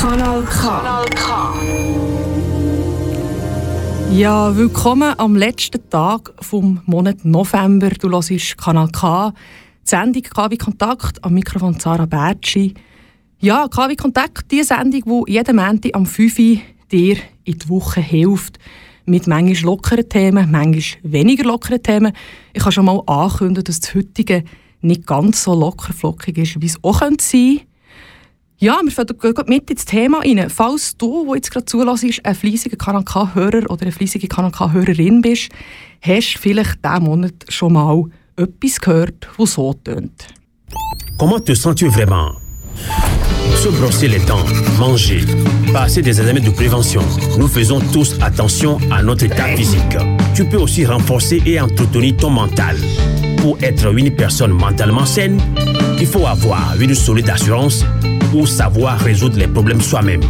Kanal K. Kanal K. Ja, willkommen am letzten Tag vom Monat November. Du hörst Kanal K, die Sendung KW Kontakt am Mikrofon Sarah Bertschi. Ja, KW Kontakt, die Sendung, die jeden Montag am 5 Uhr dir in die Woche hilft. Mit manchmal lockeren Themen, manchmal weniger lockeren Themen. Ich kann schon mal ankündigen, dass das heutige nicht ganz so lockerflockig ist, wie es auch sein könnte. Ja, wir gehen mit ins Thema rein. Falls du, der jetzt gerade zulässt, ein fleissiger Kanal K-Hörer oder eine fleissige Kanal K-Hörerin bist, hast du vielleicht diesen Monat schon mal etwas gehört, das so tönt? Comment te sens-tu vraiment? Se brosser les dents, manger, passer des examens de prévention. Nous faisons tous attention à notre état physique. Tu peux aussi renforcer et entretenir ton mental. Pour être une personne mentalement saine, il faut avoir une solide assurance ou savoir résoudre les problèmes soi-même.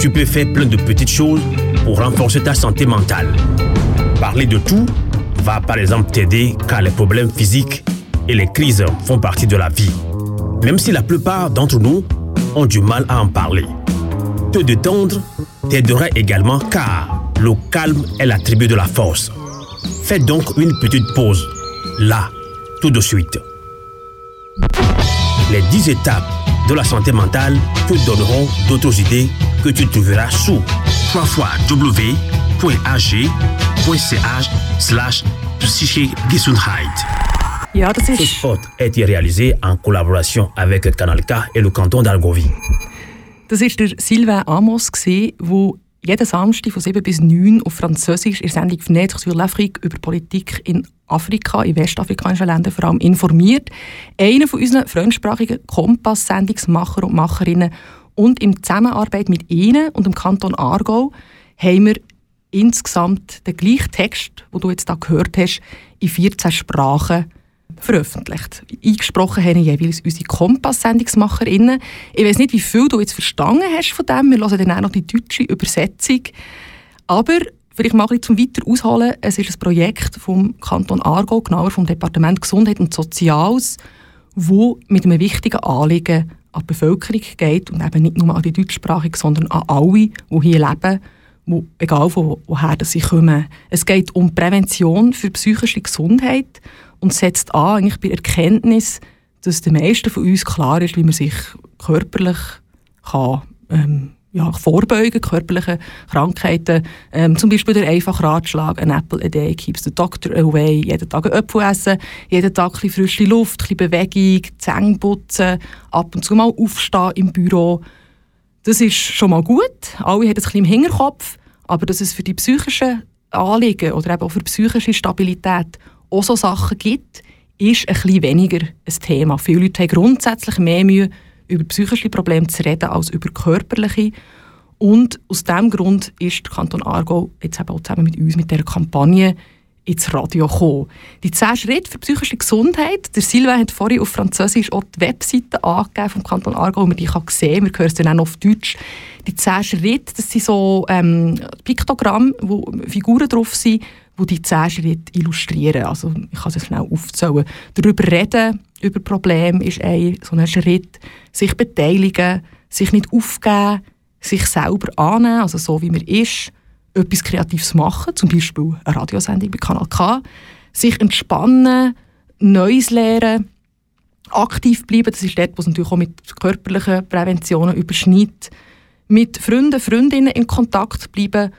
Tu peux faire plein de petites choses pour renforcer ta santé mentale. Parler de tout va par exemple t'aider car les problèmes physiques et les crises font partie de la vie. Même si la plupart d'entre nous ont du mal à en parler. Te détendre t'aidera également car le calme est l'attribut de la force. Fais donc une petite pause, là, tout de suite. Les 10 étapes de la santé mentale te donneront d'autres idées que tu trouveras sous www.ag.ch slash psychigesundheit. Ja, das a été réalisé en collaboration avec Canal K et le canton d'Argovie. das ist der Sylvain Amos, der jeden Samstag von 7 bis 9 auf Französisch in der Sendung «Fenêtre sur l'Afrique» über Politik in Afrika, in westafrikanischen Ländern vor allem informiert. Einer von unseren fremdsprachigen Kompass-Sendungsmacher und Macherinnen. Und in Zusammenarbeit mit ihnen und dem Kanton Aargau haben wir insgesamt den gleichen Text, den du jetzt da gehört hast, in 14 Sprachen veröffentlicht. Eingesprochen haben jeweils unsere Kompass-Sendungsmacherinnen. Ich weiß nicht, wie viel du jetzt verstanden hast von dem. Wir hören dann auch noch die deutsche Übersetzung. Aber vielleicht mal ein bisschen zum weiter ausholen. Es ist ein Projekt vom Kanton Aargau, genauer vom Departement Gesundheit und Soziales, wo mit einem wichtigen Anliegen an die Bevölkerung geht und eben nicht nur an die Deutschsprachigen, sondern an alle, die hier leben, wo, egal von woher sie kommen. Es geht um Prävention für psychische Gesundheit und setzt an eigentlich bei Erkenntnis, dass den meisten von uns klar ist, wie man sich körperlich kann, ähm, ja, vorbeugen körperliche Krankheiten. Ähm, zum Beispiel der einfache Ratschlag, ein Apple a day keeps the doctor away. Jeden Tag einen Apfel essen, jeden Tag ein frische Luft, ein Bewegung, Zähne putzen, ab und zu mal aufstehen im Büro. Das ist schon mal gut. Alle haben es ein bisschen im Hinterkopf. Aber dass es für die psychischen Anliegen oder eben auch für psychische Stabilität auch so Sachen gibt, ist ein bisschen weniger ein Thema. Viele Leute haben grundsätzlich mehr Mühe, über psychische Probleme zu reden, als über körperliche. Und aus diesem Grund ist der Kanton Aargau jetzt eben auch zusammen mit uns mit dieser Kampagne ins Radio gekommen. Die 10 Schritte für psychische Gesundheit. Der Sylvain hat vorhin auf Französisch auch die Webseite angegeben vom Kanton Aargau, wo man die kann sehen kann. Wir hören es dann auch noch auf Deutsch. Die 10 Schritte, das sind so ähm, Piktogramme, wo Figuren drauf sind, die die 10 Schritte illustrieren. Also ich kann es schnell aufzählen. Darüber reden, über Probleme ist ein so ein Schritt. Sich beteiligen, sich nicht aufgeben, sich selber annehmen, also so wie man ist etwas Kreatives machen, zum Beispiel eine Radiosendung bei Kanal K, sich entspannen, Neues lernen, aktiv bleiben, das ist dort, wo natürlich auch mit körperlichen Präventionen überschneidet, mit Freunden, Freundinnen in Kontakt bleiben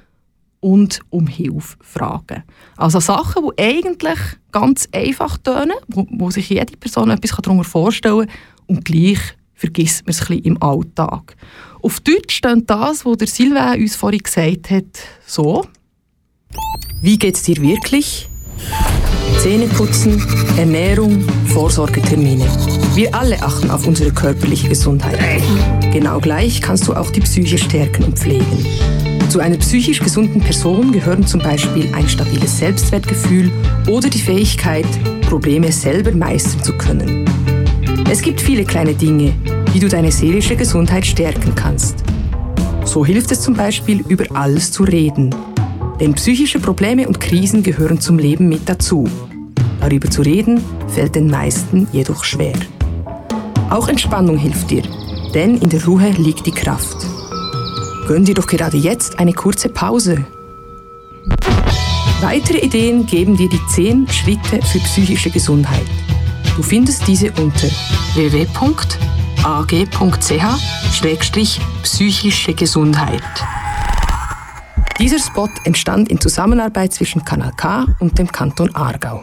und um Hilfe fragen. Also Sachen, die eigentlich ganz einfach tönen, wo, wo sich jede Person etwas darunter vorstellen kann und gleich vergisst man es ein bisschen im Alltag. Auf Deutsch steht das, was der Sylvain uns vorhin gesagt hat, so. Wie geht's dir wirklich? Zähneputzen, Ernährung, Vorsorgetermine. Wir alle achten auf unsere körperliche Gesundheit. Genau gleich kannst du auch die Psyche stärken und pflegen. Zu einer psychisch gesunden Person gehören zum Beispiel ein stabiles Selbstwertgefühl oder die Fähigkeit, Probleme selber meistern zu können. Es gibt viele kleine Dinge, wie du deine seelische Gesundheit stärken kannst. So hilft es zum Beispiel, über alles zu reden. Denn psychische Probleme und Krisen gehören zum Leben mit dazu. Darüber zu reden fällt den meisten jedoch schwer. Auch Entspannung hilft dir, denn in der Ruhe liegt die Kraft. Gönn dir doch gerade jetzt eine kurze Pause. Weitere Ideen geben dir die 10 Schritte für psychische Gesundheit. Du findest diese unter www.ag.ch-psychische Gesundheit. Dieser Spot entstand in Zusammenarbeit zwischen Kanal K und dem Kanton Aargau.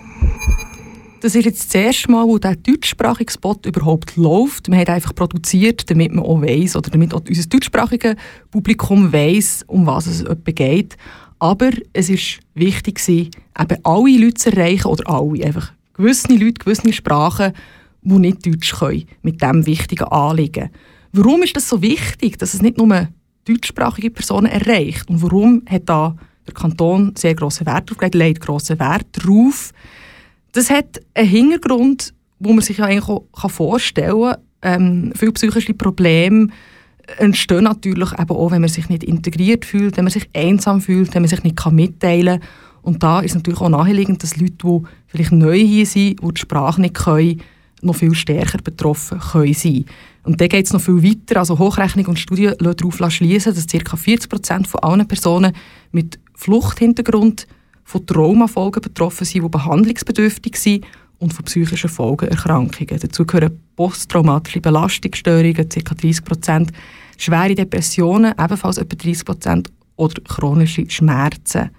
Das ist jetzt das erste Mal, wo der deutschsprachige Spot überhaupt läuft. Wir haben einfach produziert, damit man auch weiss, oder damit auch unser deutschsprachiges Publikum weiss, um was es geht. Aber es ist wichtig, eben alle Leute zu erreichen, oder alle, einfach gewisse Leute, gewisse Sprachen, die nicht Deutsch können, mit diesem wichtigen Anliegen. Warum ist das so wichtig, dass es nicht nur deutschsprachige Personen erreicht. Und warum hat da der Kanton sehr grossen Wert darauf gelegt, legt grossen Wert darauf. Das hat einen Hintergrund, wo man sich ja eigentlich auch vorstellen kann. Ähm, viele psychische Probleme entstehen natürlich eben auch, wenn man sich nicht integriert fühlt, wenn man sich einsam fühlt, wenn man sich nicht mitteilen kann. Und da ist natürlich auch naheliegend, dass Leute, die vielleicht neu hier sind, die die Sprache nicht können, noch viel stärker betroffen können sein Und dann geht es noch viel weiter. Also Hochrechnung und Studien lassen darauf schließen, dass ca. 40 Prozent von allen Personen mit Fluchthintergrund von Traumafolgen betroffen sind, die behandlungsbedürftig sind und von psychischen Folgeerkrankungen. Dazu gehören posttraumatische Belastungsstörungen, ca. 30 Prozent, schwere Depressionen, ebenfalls etwa 30 Prozent, oder chronische Schmerzen.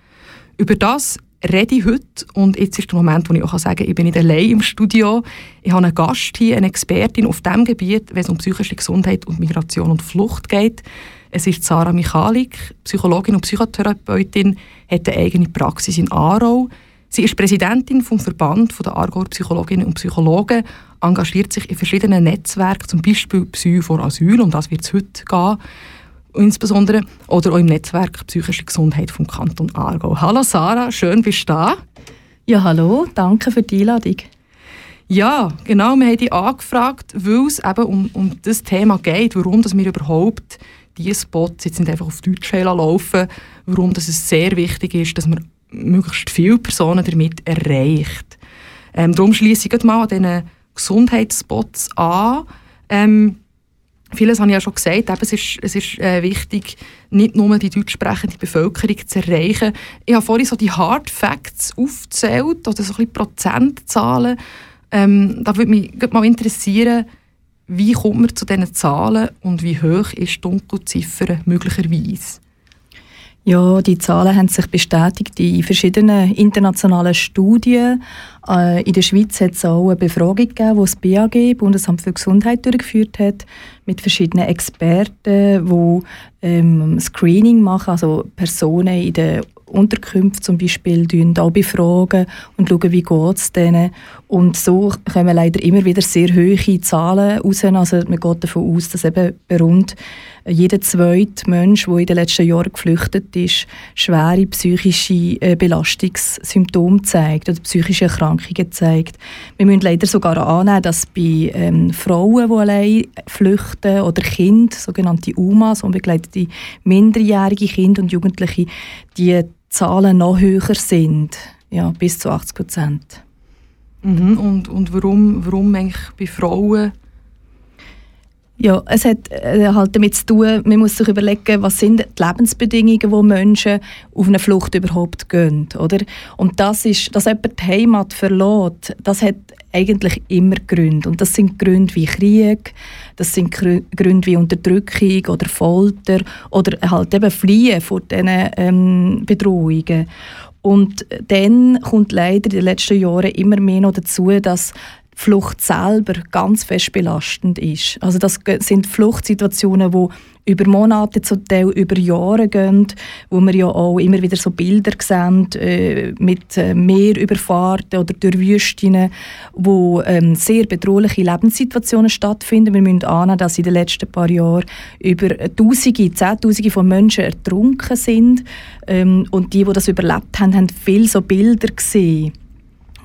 Über das rede heute und jetzt ist der Moment, wo ich auch sagen kann, ich bin nicht allein im Studio. Ich habe einen Gast hier, eine Expertin auf dem Gebiet, wenn es um psychische Gesundheit und Migration und Flucht geht. Es ist Sarah Michalik, Psychologin und Psychotherapeutin, hat eine eigene Praxis in Aarau. Sie ist Präsidentin vom Verband der Aargauer Psychologinnen und Psychologen, engagiert sich in verschiedenen Netzwerken, zum Beispiel Psy vor Asyl, um das wird es heute gehen insbesondere, oder auch im Netzwerk Psychische Gesundheit vom Kanton Aargau. Hallo Sarah, schön bist du da. Ja, hallo, danke für die Einladung. Ja, genau, wir haben dich angefragt, weil es eben um, um das Thema geht, warum dass wir überhaupt diese Spots jetzt nicht einfach auf Deutsch laufen, warum dass es sehr wichtig ist, dass man möglichst viele Personen damit erreicht. Ähm, darum schließe ich mal an diesen Gesundheitsspots an. Ähm, Vieles habe ich ja schon gesagt, eben, es ist, es ist äh, wichtig, nicht nur die deutsch sprechende Bevölkerung zu erreichen. Ich habe vorhin so die Hard Facts aufgezählt, oder so ein bisschen Prozentzahlen. Ähm, da würde mich mal interessieren, wie kommt man zu diesen Zahlen und wie hoch ist die Dunkelziffer möglicherweise? Ja, die Zahlen haben sich bestätigt in verschiedenen internationalen Studien. Äh, in der Schweiz hat es auch eine Befragung gegeben, die das BAG, Bundesamt für Gesundheit, durchgeführt hat, mit verschiedenen Experten, die ähm, Screening machen, also Personen in den Unterkünfte zum Beispiel auch befragen und schauen, wie geht es denen. Und so kommen leider immer wieder sehr hohe Zahlen raus. Also man geht davon aus, dass eben rund jeder zweite Mensch, der in den letzten Jahren geflüchtet ist, schwere psychische äh, Belastungssymptome zeigt oder psychische Erkrankungen zeigt. Wir müssen leider sogar annehmen, dass bei ähm, Frauen, die allein flüchten oder Kinder, sogenannte UMAs, unbegleitete minderjährige Kinder und Jugendliche, die Zahlen noch höher sind, ja, bis zu 80 Prozent. Mhm. Und, und warum, warum eigentlich bei Frauen? Ja, es hat äh, halt damit zu tun, man muss sich überlegen, was sind die Lebensbedingungen, wo Menschen auf eine Flucht überhaupt gehen, oder? Und das ist, dass jemand die Heimat verlässt, das hat eigentlich immer Gründe. Und das sind Gründe wie Krieg, das sind Gründe wie Unterdrückung oder Folter oder halt eben Fliehen vor diesen ähm, Bedrohungen. Und dann kommt leider in den letzten Jahren immer mehr noch dazu, dass Flucht selber ganz fest belastend ist. Also das sind Fluchtsituationen, wo über Monate, zum Teil über Jahre gehen, wo wir ja auch immer wieder so Bilder sehen äh, mit äh, Meerüberfahrten oder durch Wüsten, wo ähm, sehr bedrohliche Lebenssituationen stattfinden. Wir müssen ahnen, dass in den letzten paar Jahren über Tausende, Zehntausende von Menschen ertrunken sind ähm, und die, die das überlebt haben, haben viele so Bilder gesehen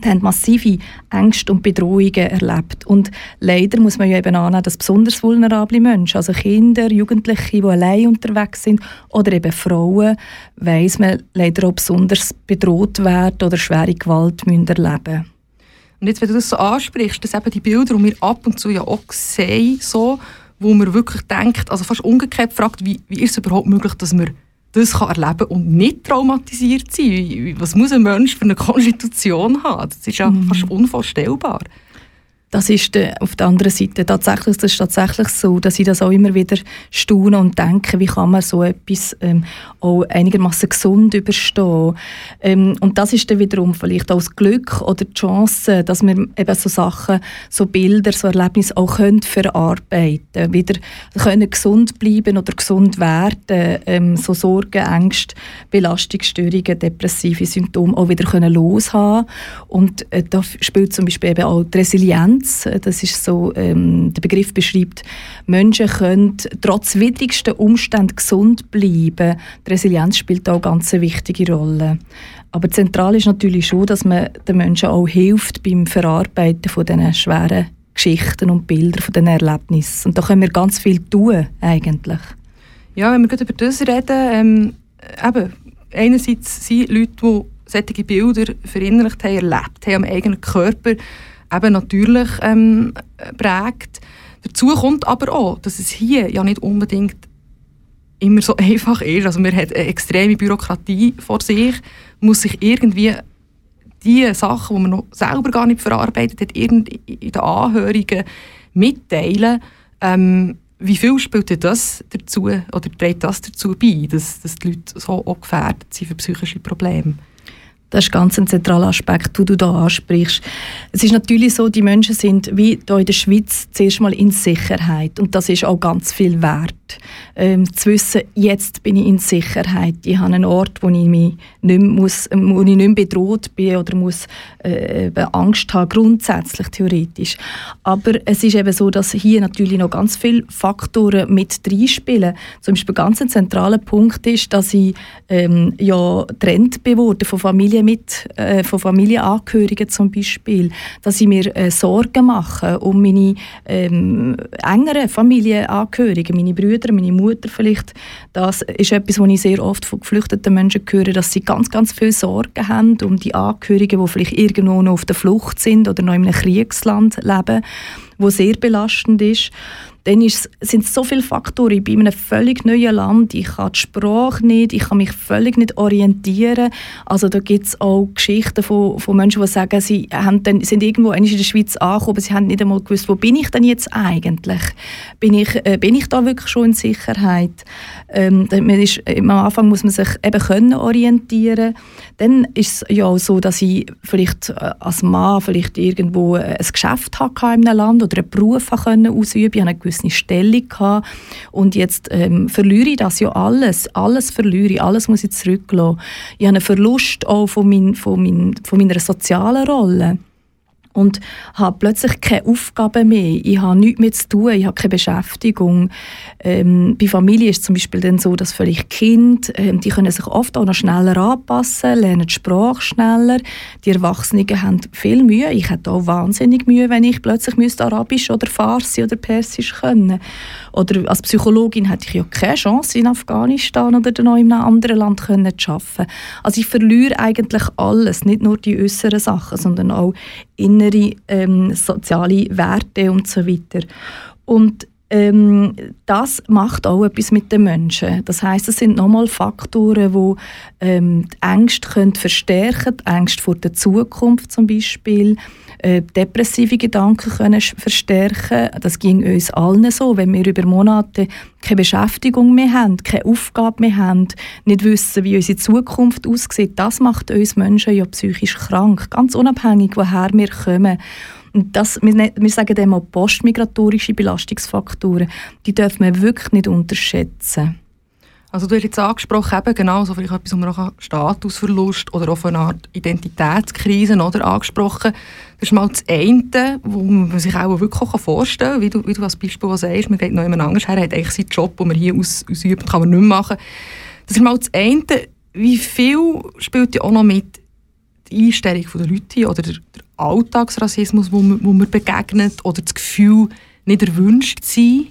die haben massive Ängste und Bedrohungen erlebt. Und leider muss man ja eben annehmen, dass besonders vulnerable Menschen, also Kinder, Jugendliche, die allein unterwegs sind oder eben Frauen, weiss man leider auch besonders bedroht werden oder schwere Gewalt müssen erleben Und jetzt, wenn du das so ansprichst, dass eben die Bilder, die wir ab und zu ja auch sehen, so, wo man wirklich denkt, also fast umgekehrt fragt, wie, wie ist es überhaupt möglich, dass man das kann erleben und nicht traumatisiert sein? Was muss ein Mensch für eine Konstitution haben? Das ist ja mhm. fast unvorstellbar das ist auf der anderen Seite tatsächlich, das ist tatsächlich so, dass ich das auch immer wieder staune und denke, wie kann man so etwas ähm, auch einigermaßen gesund überstehen. Ähm, und das ist dann wiederum vielleicht auch das Glück oder die Chance, dass wir eben so Sachen, so Bilder, so Erlebnisse auch können verarbeiten wieder können gesund bleiben oder gesund werden, ähm, so Sorgen, Ängste, Belastungsstörungen, depressive Symptome auch wieder können loshaben. Und äh, da spielt zum Beispiel eben auch die Resilienz Resilienz, das ist so, ähm, der Begriff beschreibt, Menschen können trotz widrigsten Umständen gesund bleiben. Die Resilienz spielt auch eine ganz wichtige Rolle. Aber zentral ist natürlich schon, dass man den Menschen auch hilft beim Verarbeiten von diesen schweren Geschichten und Bildern, von diesen Erlebnissen. Und da können wir ganz viel tun, eigentlich. Ja, wenn wir gerade über das reden, ähm, eben, einerseits sind Leute, die solche Bilder verinnerlicht haben, erlebt haben am eigenen Körper, eben natürlich ähm, prägt. Dazu kommt aber auch, dass es hier ja nicht unbedingt immer so einfach ist. Also man hat eine extreme Bürokratie vor sich, muss sich irgendwie die Sachen, die man noch selber gar nicht verarbeitet hat, in den Anhörigen mitteilen. Ähm, wie viel spielt das dazu oder trägt das dazu bei, dass, dass die Leute so auch gefährdet sind für psychische Probleme? Das ist ganz ein zentraler Aspekt, den du da ansprichst. Es ist natürlich so, die Menschen sind wie hier in der Schweiz zuerst mal in Sicherheit und das ist auch ganz viel wert. Ähm, zu wissen, jetzt bin ich in Sicherheit, ich habe einen Ort, wo ich, mich nicht muss, wo ich nicht bedroht bin oder muss äh, Angst haben, grundsätzlich theoretisch. Aber es ist eben so, dass hier natürlich noch ganz viele Faktoren mit reinspielen. Zum Beispiel ein ganz zentraler Punkt ist, dass ich ähm, ja Trend bin von Familie Familie mit, äh, von Familienangehörigen zum Beispiel, dass ich mir äh, Sorgen mache um meine ähm, engeren Familienangehörigen, meine Brüder, meine Mutter vielleicht. Das ist etwas, was ich sehr oft von geflüchteten Menschen höre, dass sie ganz, ganz viel Sorgen haben um die Angehörigen, die vielleicht irgendwo noch auf der Flucht sind oder noch in einem Kriegsland leben, wo sehr belastend ist dann ist, sind es so viele Faktoren. Ich bin in einem völlig neuen Land, ich kann die Sprache nicht, ich kann mich völlig nicht orientieren. Also da gibt es auch Geschichten von, von Menschen, die sagen, sie haben dann, sind irgendwo in der Schweiz angekommen, aber sie haben nicht einmal gewusst, wo bin ich denn jetzt eigentlich? Bin ich, äh, bin ich da wirklich schon in Sicherheit? Ähm, man ist, am Anfang muss man sich eben können orientieren. Dann ist es ja auch so, dass ich vielleicht äh, als Mann vielleicht irgendwo äh, ein Geschäft hatte in einem Land oder einen Beruf können ausüben konnte gewisse Stellung gehabt. Und jetzt ähm, verliere ich das ja alles. Alles verliere ich, alles muss ich zurücklassen. Ich habe einen Verlust auch von, mein, von, mein, von meiner sozialen Rolle und habe plötzlich keine Aufgaben mehr. Ich habe nichts mehr zu tun, ich habe keine Beschäftigung. Ähm, bei Familie ist es zum Beispiel dann so, dass vielleicht Kinder, ähm, die können sich oft auch noch schneller anpassen, lernen die Sprache schneller. Die Erwachsenen haben viel Mühe. Ich hätte auch wahnsinnig Mühe, wenn ich plötzlich müsste Arabisch oder Farsi oder Persisch können. Oder als Psychologin hätte ich ja keine Chance, in Afghanistan oder in einem anderen Land können zu arbeiten. Also ich verliere eigentlich alles, nicht nur die äußeren Sachen, sondern auch innere ähm, soziale Werte und so weiter. Und ähm, das macht auch etwas mit den Menschen. Das heißt, es sind nochmal Faktoren, die ähm, die Ängste können verstärken, die Ängste vor der Zukunft zum Beispiel, äh, depressive Gedanken können verstärken. Das ging uns allen so, wenn wir über Monate keine Beschäftigung mehr haben, keine Aufgabe mehr haben, nicht wissen, wie unsere Zukunft aussieht. Das macht uns Menschen ja psychisch krank, ganz unabhängig, woher wir kommen. Und das, wir, ne, sagen dem auch postmigratorische Belastungsfaktoren, die dürfen wir wirklich nicht unterschätzen. Also du hast jetzt angesprochen, eben genau so vielleicht etwas, um auch Statusverlust oder auch eine Art Identitätskrise oder, angesprochen. Das ist mal das eine, wo man sich auch wirklich auch vorstellen kann, wie du, wie du als Beispiel sagst, man geht noch jemand anders her, hat eigentlich seinen Job, den man hier aus, ausübt, kann man nicht mehr machen. Das ist mal das eine. Wie viel spielt ja auch noch mit die Einstellung der Leute oder der, der Alltagsrassismus, wo wo man begegnet oder das Gefühl, nicht erwünscht zu sein?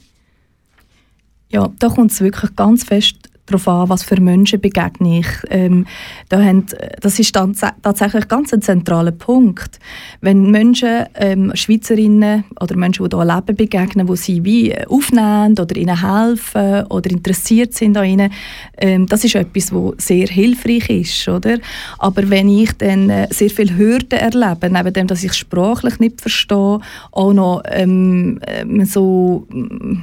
Ja, da kommt es wirklich ganz fest darauf an, was für Menschen begegne ich. Ähm, da haben, das ist dann tatsächlich ganz ein zentraler Punkt. Wenn Menschen, ähm, Schweizerinnen oder Menschen, die hier leben, begegnen, wo sie wie aufnehmen oder ihnen helfen oder interessiert sind an ihnen, ähm, das ist etwas, was sehr hilfreich ist. Oder? Aber wenn ich dann äh, sehr viele Hürden erlebe, neben dem, dass ich sprachlich nicht verstehe, auch noch ähm, ähm so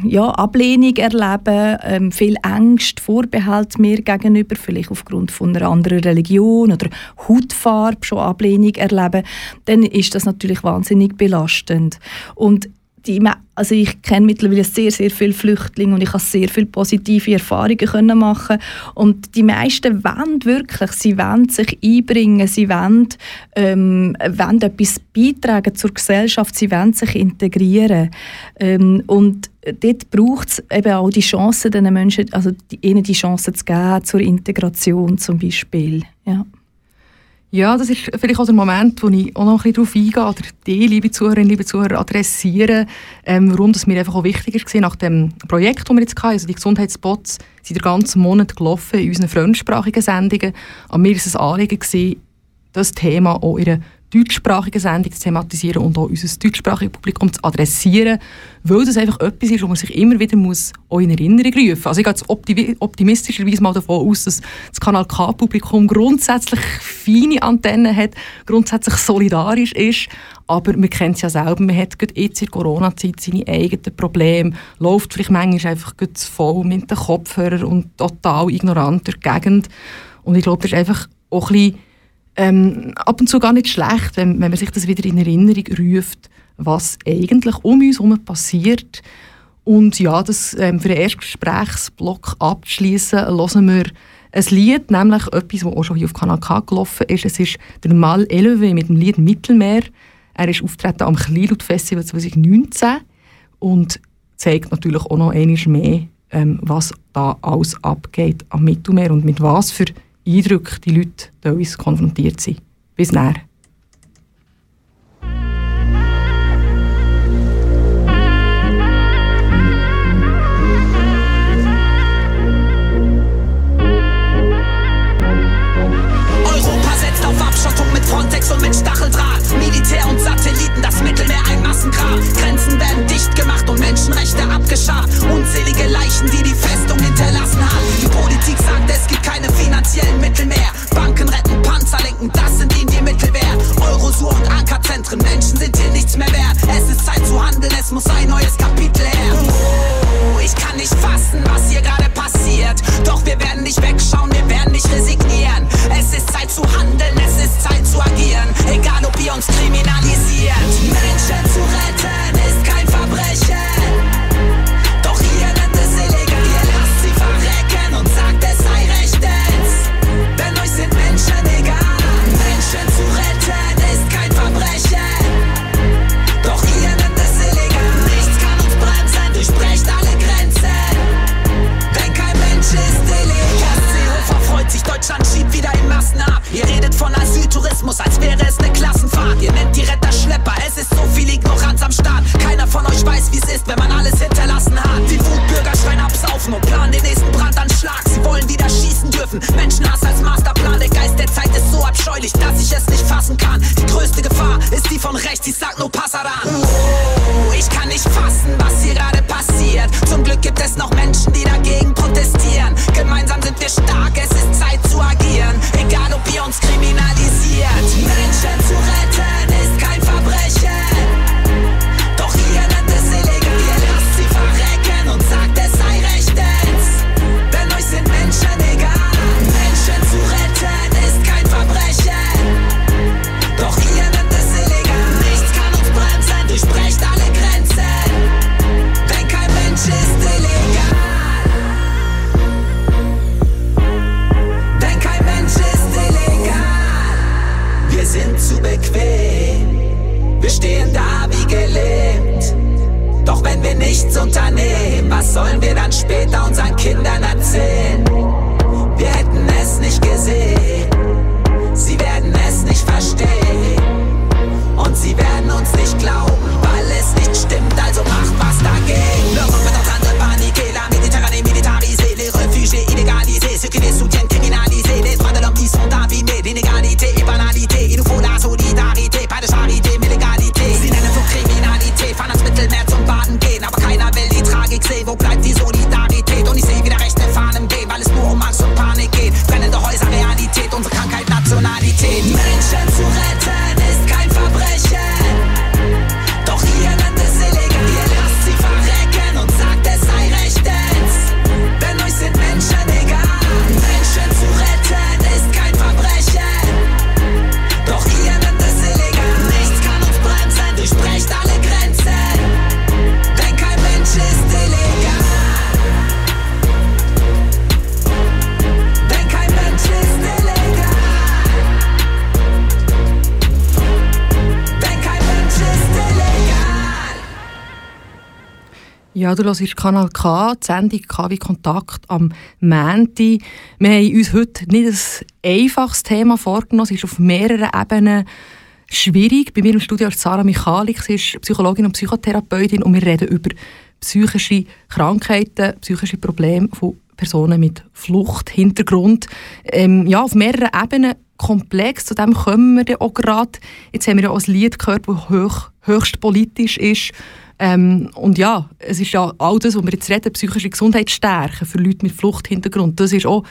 ja, Ablehnung erlebe, ähm, viel Angst, Vorbehalt mir gegenüber, vielleicht aufgrund von einer anderen Religion oder Hautfarbe schon Ablehnung erlebe, dann ist das natürlich wahnsinnig belastend. Und die, also ich kenne mittlerweile sehr, sehr viele Flüchtlinge und ich habe sehr viele positive Erfahrungen können machen und die meisten wollen wirklich, sie wollen sich einbringen, sie wollen, ähm, wollen etwas beitragen zur Gesellschaft, sie wollen sich integrieren ähm, und dort braucht es eben auch die Chance, den Menschen, also ihnen die Chance zu geben zur Integration zum Beispiel. Ja. Ja, das ist vielleicht auch der Moment, wo ich auch noch ein bisschen darauf eingehe, oder die, liebe Zuhörerinnen, liebe Zuhörer, adressieren, ähm, warum das mir einfach auch wichtig war, nach dem Projekt, das wir jetzt hatten, also die Gesundheitsspots, sind den ganzen Monat gelaufen in unseren fremdsprachigen Sendungen. An mir war es ein Anliegen, das Thema auch in einer deutschsprachigen Sendung zu thematisieren und auch unser deutschsprachiges Publikum zu adressieren, weil das einfach etwas ist, wo man sich immer wieder muss in Erinnerung rufen muss. Also ich gehe jetzt optimistischerweise mal davon aus, dass das Kanal K-Publikum grundsätzlich feine Antennen hat, grundsätzlich solidarisch ist, aber man kennt es ja selber, man hat gerade jetzt in der Corona-Zeit seine eigenen Probleme, läuft vielleicht manchmal einfach voll mit den Kopfhörern und total ignorant durch die Gegend. Und ich glaube, das ist einfach auch ein bisschen ähm, ab und zu gar nicht schlecht, wenn, wenn man sich das wieder in Erinnerung ruft, was eigentlich um uns herum passiert. Und ja, das ähm, für den ersten Gesprächsblock abzuschließen, hören wir ein Lied, nämlich etwas, das auch schon hier auf Kanal K gelaufen ist. Es ist der Mal Elevé mit dem Lied Mittelmeer. Er ist auftreten am Kleinlaut Festival 2019 und zeigt natürlich auch noch einmal mehr, ähm, was da alles abgeht am Mittelmeer und mit was für Eindrücke die Leute teilweise konfrontiert sind. Bis näher. Frontex und mit Stacheldraht. Militär und Satelliten, das Mittelmeer ein Massengrab. Grenzen werden dicht gemacht und Menschenrechte abgeschafft. Unzählige Leichen, die die Festung hinterlassen haben. Die Politik sagt, es gibt keine finanziellen Mittel mehr. Banken retten, Panzer lenken, das sind ihnen die Mittelwehr. Eurosur und Ankerzentren, Menschen sind hier nichts mehr wert. Es ist Zeit zu handeln, es muss ein neues Kapitel her. Oh, ich kann nicht fassen, was hier gerade passiert. Doch wir werden nicht wegschauen, wir werden nicht resignieren. Es ist Zeit zu handeln, es ist Zeit zu agieren. Egal ob ihr uns kriminalisiert. Menschen zu retten ist kein Verbrechen. Von Asyltourismus, als wäre es eine Klassenfahrt. Ihr nennt die Retter Schlepper, es ist so viel Ignoranz am Start. Keiner von euch weiß, wie es ist, wenn man alles hinterlassen hat. Die Wutbürger schreien absaufen und planen den nächsten Brandanschlag. Sie wollen wieder schießen dürfen. Menschenhass als Masterplan. Der Geist der Zeit ist so abscheulich, dass ich es nicht fassen kann. Die größte Gefahr ist die von rechts, ich sag nur Passaran. Ja, du hörst Kanal K, die Sendung KW Kontakt am Mänti. Wir haben uns heute nicht ein einfaches Thema vorgenommen. Es ist auf mehreren Ebenen schwierig. Bei mir im Studio ist Sarah Michalik, sie ist Psychologin und Psychotherapeutin und wir reden über psychische Krankheiten, psychische Probleme von Personen mit Fluchthintergrund. Ähm, ja, auf mehreren Ebenen komplex. Zu dem kommen wir auch gerade. Jetzt haben wir ja auch ein Lied gehört, das hoch, höchst politisch ist. Ähm, und ja, es ist ja all das, was wir jetzt reden, psychische Gesundheit stärken für Leute mit Fluchthintergrund, das ist auch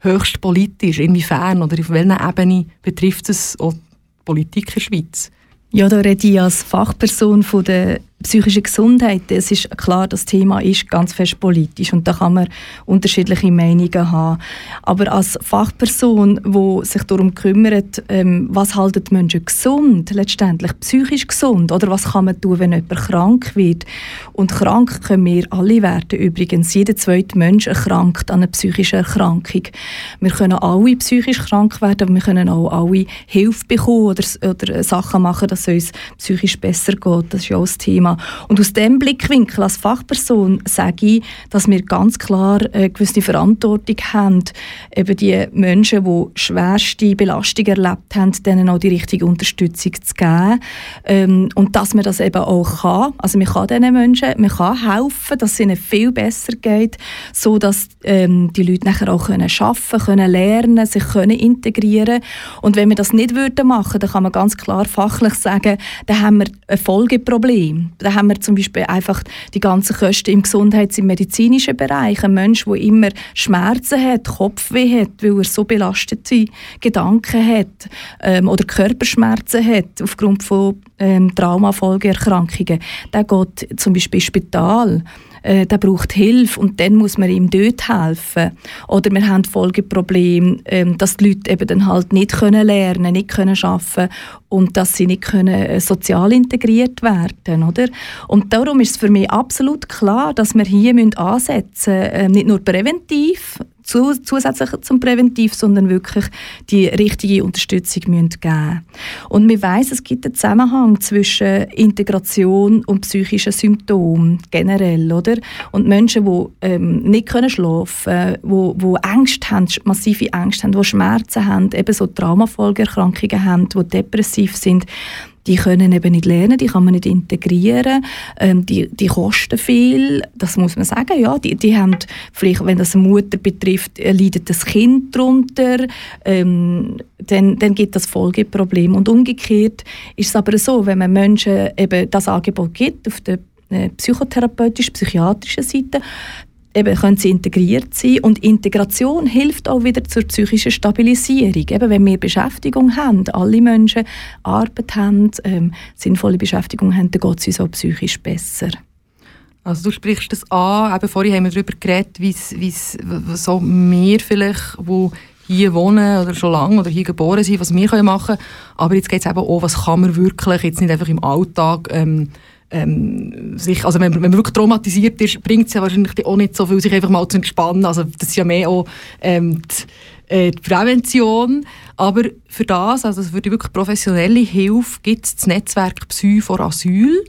höchst politisch. Inwiefern oder auf welcher Ebene betrifft es auch die Politik in der Schweiz? Ja, da rede ich als Fachperson von der psychischen Gesundheit. Es ist klar, das Thema ist ganz fest politisch und da kann man unterschiedliche Meinungen haben. Aber als Fachperson, wo sich darum kümmert, ähm, was halten die Menschen gesund, letztendlich psychisch gesund, oder was kann man tun, wenn jemand krank wird? Und krank können wir alle werden. Übrigens, jeder zweite Mensch erkrankt an einer psychischen Erkrankung. Wir können alle psychisch krank werden, aber wir können auch alle Hilfe bekommen oder, oder Sachen machen, dass es uns psychisch besser geht. Das ist ja auch das Thema. Und aus diesem Blickwinkel als Fachperson sage ich, dass wir ganz klar eine gewisse Verantwortung haben, eben die Menschen, die schwerste Belastung erlebt haben, denen auch die richtige Unterstützung zu geben. Ähm, und dass man das eben auch kann. Also man kann diesen Menschen man kann helfen, dass es ihnen viel besser geht, so dass ähm, die Leute nachher auch können arbeiten können, lernen, sich können integrieren Und wenn wir das nicht würden machen, dann kann man ganz klar fachlich sagen, dann haben wir ein Folgeproblem. Dann haben wir zum Beispiel einfach die ganzen Kosten im Gesundheits- und medizinischen Bereich. Ein Mensch, der immer Schmerzen hat, Kopfweh hat, weil er so belastete Gedanken hat ähm, oder Körperschmerzen hat aufgrund von ähm, Traumafolgeerkrankungen, der geht zum Beispiel ins Spital äh, der braucht Hilfe und dann muss man ihm dort helfen. Oder wir haben Folgeprobleme, ähm, dass die Leute eben dann halt nicht können lernen, nicht können arbeiten und dass sie nicht können äh, sozial integriert werden, oder? Und darum ist es für mich absolut klar, dass wir hier ansetzen müssen, äh, nicht nur präventiv, zusätzlich zum Präventiv, sondern wirklich die richtige Unterstützung müssen geben Und wir wissen, es gibt einen Zusammenhang zwischen Integration und psychischen Symptomen generell, oder? Und Menschen, die ähm, nicht können schlafen können, die, die Ängste haben, massive Ängste haben, die Schmerzen haben, eben so Traumafolgeerkrankungen haben, die depressiv sind, die können eben nicht lernen, die kann man nicht integrieren, ähm, die, die kosten viel, das muss man sagen, ja, die, die haben vielleicht, wenn das eine Mutter betrifft, äh, leidet das Kind darunter, ähm, dann, dann gibt das Folgeproblem. Und umgekehrt ist es aber so, wenn man Menschen eben das Angebot gibt auf der äh, psychotherapeutisch-psychiatrischen Seite, eben können sie integriert sein und Integration hilft auch wieder zur psychischen Stabilisierung. Eben, wenn wir Beschäftigung haben, alle Menschen Arbeit haben, ähm, sinnvolle Beschäftigung haben, dann geht es uns auch psychisch besser. Also du sprichst das an, eben vorhin haben wir darüber geredet, wie es so wir vielleicht, wo hier wohnen oder schon lange oder hier geboren sind, was wir machen können. Aber jetzt geht es eben auch, was kann man wirklich, jetzt nicht einfach im Alltag ähm, ähm, sich, also wenn, wenn man wirklich traumatisiert ist, bringt es ja wahrscheinlich auch nicht so viel, sich einfach mal zu entspannen. Also das ist ja mehr auch ähm, die, äh, die Prävention. Aber für das, also für die wirklich professionelle Hilfe, gibt es das Netzwerk Psy vor Asyl.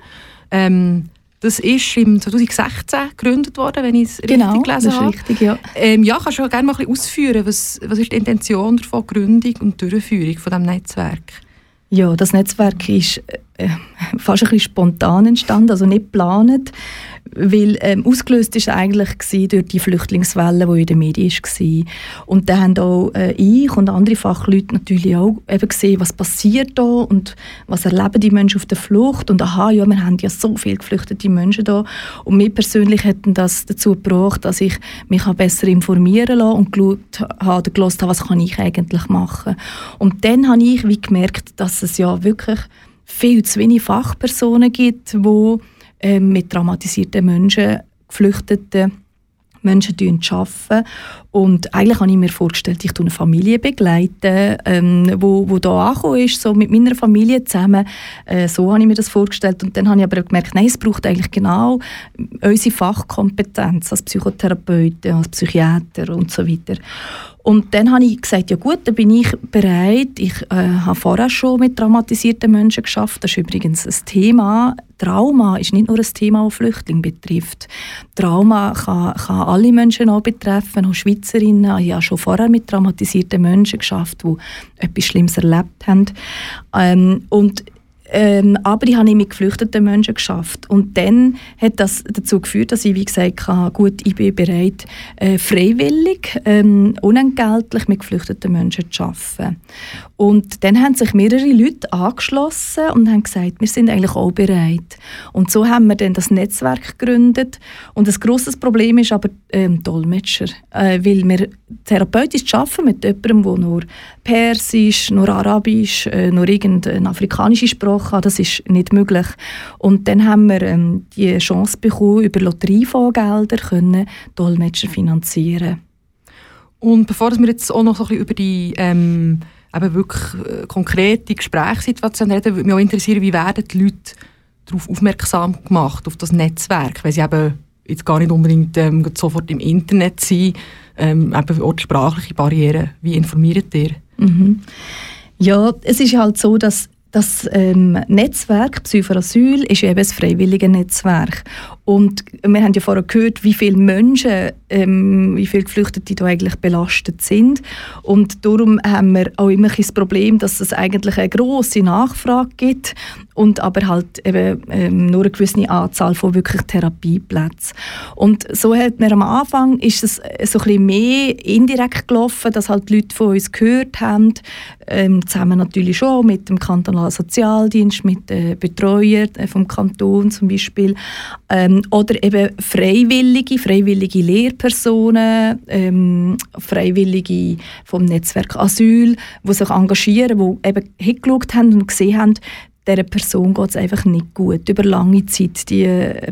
Ähm, das ist im 2016 gegründet worden, wenn ich es genau, richtig gelesen habe. Richtig, ja. Ähm, ja, kannst du gerne mal ein bisschen ausführen, was, was ist die Intention der Gründung und Durchführung von diesem Netzwerk? Ja, das Netzwerk ist äh, fast ein bisschen spontan entstanden, also nicht geplant, weil ähm, ausgelöst ist eigentlich durch die Flüchtlingswelle, die in den Medien war. Und da haben auch äh, ich und andere Fachleute natürlich auch eben gesehen, was passiert da und was erleben die Menschen auf der Flucht und aha, ja, wir haben ja so viele geflüchtete Menschen da und mir persönlich hätten das dazu gebracht, dass ich mich besser informieren lassen und geschaut habe, gelesen habe, was kann ich eigentlich machen. Und dann habe ich wie gemerkt, dass es ja wirklich viel zu wenig Fachpersonen gibt, die äh, mit traumatisierten Menschen, Geflüchteten Menschen arbeiten. Und eigentlich habe ich mir vorgestellt, ich tue eine Familie begleiten, ähm, wo, wo da angekommen ist, so mit meiner Familie zusammen. Äh, so habe ich mir das vorgestellt. Und dann habe ich aber gemerkt, nein, es braucht eigentlich genau unsere Fachkompetenz als Psychotherapeuten, als Psychiater und so weiter. Und dann habe ich gesagt, ja gut, dann bin ich bereit. Ich äh, habe vorher schon mit traumatisierten Menschen geschafft. Das ist übrigens ein Thema. Trauma ist nicht nur ein Thema, das Flüchtlinge betrifft. Trauma kann, kann alle Menschen auch betreffen, auch Schweizerinnen. Ich habe schon vorher mit traumatisierten Menschen geschafft, die etwas Schlimmes erlebt haben. Ähm, und ähm, aber ich habe mit geflüchteten Menschen geschafft. Und dann hat das dazu geführt, dass ich, wie gesagt, habe, gut, ich bin bereit, äh, freiwillig, ähm, unentgeltlich mit geflüchteten Menschen zu arbeiten. Und dann haben sich mehrere Leute angeschlossen und haben gesagt, wir sind eigentlich auch bereit. Und so haben wir dann das Netzwerk gegründet. Und ein grosses Problem ist aber ähm, Dolmetscher, äh, weil wir therapeutisch arbeiten mit jemandem, der nur Persisch, nur Arabisch, äh, nur irgendeine afrikanische Sprache hat. Das ist nicht möglich. Und dann haben wir ähm, die Chance bekommen, über Lotteriefondsgelder können Dolmetscher finanzieren. Und bevor wir jetzt auch noch so ein bisschen über die ähm eben wirklich äh, konkrete Gesprächssituationen reden, würde mich auch interessieren, wie werden die Leute darauf aufmerksam gemacht, auf das Netzwerk, weil sie eben jetzt gar nicht unbedingt ähm, sofort im Internet sind, ähm, eben auch die sprachliche Barriere. Wie informiert ihr? Mhm. Ja, es ist halt so, dass das ähm, Netzwerk Psychoasyl ist eben ein freiwilliges Netzwerk. Und wir haben ja vorher gehört, wie viele Menschen, ähm, wie viele Geflüchtete da eigentlich belastet sind. Und darum haben wir auch immer das Problem, dass es eigentlich eine große Nachfrage gibt und aber halt eben ähm, nur eine gewisse Anzahl von wirklich Therapieplätzen. Und so hat mir am Anfang ist es so ein mehr indirekt gelaufen, dass halt die Leute von uns gehört haben, ähm, zusammen natürlich schon mit dem kantonalen Sozialdienst, mit den Betreuern äh, vom Kanton zum Beispiel, ähm, oder eben Freiwillige, freiwillige Lehrpersonen, ähm, Freiwillige vom Netzwerk Asyl, die sich engagieren, die eben hingeschaut haben und gesehen haben, dieser Person geht es einfach nicht gut. Über lange Zeit die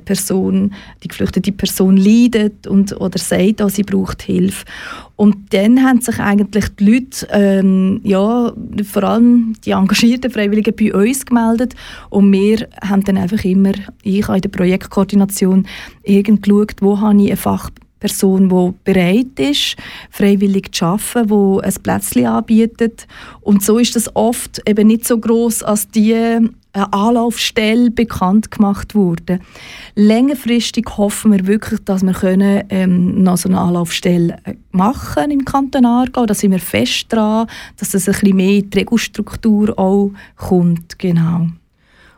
Person, die geflüchtete Person leidet und, oder sagt, dass sie braucht Hilfe. Und dann haben sich eigentlich die Leute, ähm, ja, vor allem die engagierten Freiwilligen bei uns gemeldet und wir haben dann einfach immer, ich in der Projektkoordination, irgend geschaut, wo habe ich eine Fach Person, die bereit ist, freiwillig zu arbeiten, die ein Plätzchen anbietet. Und so ist das oft eben nicht so groß, als die äh, Anlaufstelle bekannt gemacht wurde. Längerfristig hoffen wir wirklich, dass wir können, ähm, noch so eine Anlaufstelle äh, machen im Kanton Aargau. Da sind wir fest dran, dass das ein bisschen mehr in die Regelstruktur auch kommt. Genau.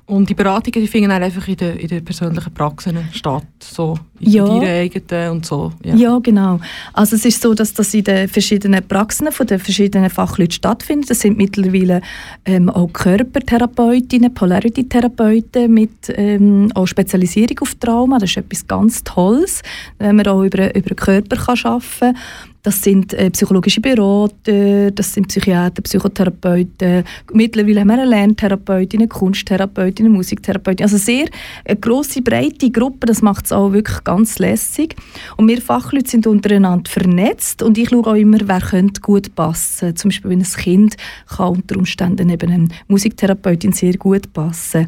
Und die Beratungen die finden einfach in den, in den persönlichen Praxen statt, so ja. deinen eigenen und so. Ja. ja. genau. Also es ist so, dass das in den verschiedenen Praxen von den verschiedenen Fachleuten stattfindet. Das sind mittlerweile ähm, auch Körpertherapeutinnen, Polarity-Therapeuten mit ähm, auch Spezialisierung auf Trauma. Das ist etwas ganz Tolles, wenn man auch über, über den Körper kann arbeiten kann. Das sind äh, psychologische Berater, das sind Psychiater, Psychotherapeuten. Mittlerweile haben wir eine Lerntherapeutin, eine Kunsttherapeutin, eine Musiktherapeutin. Also sehr eine grosse, breite Gruppe. Das macht es auch wirklich ganz lässig. Und wir Fachleute sind untereinander vernetzt und ich schaue auch immer, wer könnte gut passen. Zum Beispiel, wenn ein Kind kann unter Umständen eben eine Musiktherapeutin sehr gut passen.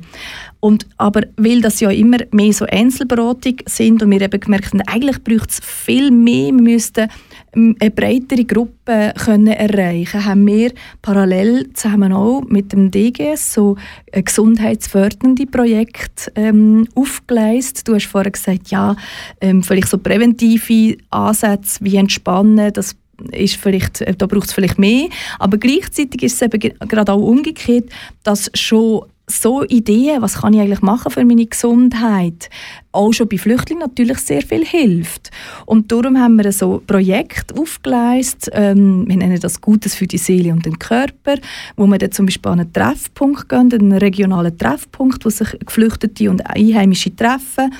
Und, aber weil das ja immer mehr so Einzelberatung sind und wir eben gemerkt haben, eigentlich braucht es viel mehr, wir müssten eine breitere Gruppe können erreichen haben wir parallel zusammen auch mit dem DGS so ein gesundheitsfördernde Projekt ähm, aufgeleistet. Du hast vorher gesagt, ja, ähm, vielleicht so präventive Ansätze wie Entspannen, das ist vielleicht, äh, da braucht es vielleicht mehr, aber gleichzeitig ist es eben gerade auch umgekehrt, dass schon so Ideen, was kann ich eigentlich machen für meine Gesundheit, auch schon bei Flüchtlingen natürlich sehr viel hilft. Und darum haben wir so Projekt aufgeleistet, ähm, wir nennen das Gutes für die Seele und den Körper, wo wir dann zum Beispiel an einen Treffpunkt gehen, einen regionalen Treffpunkt, wo sich Geflüchtete und Einheimische treffen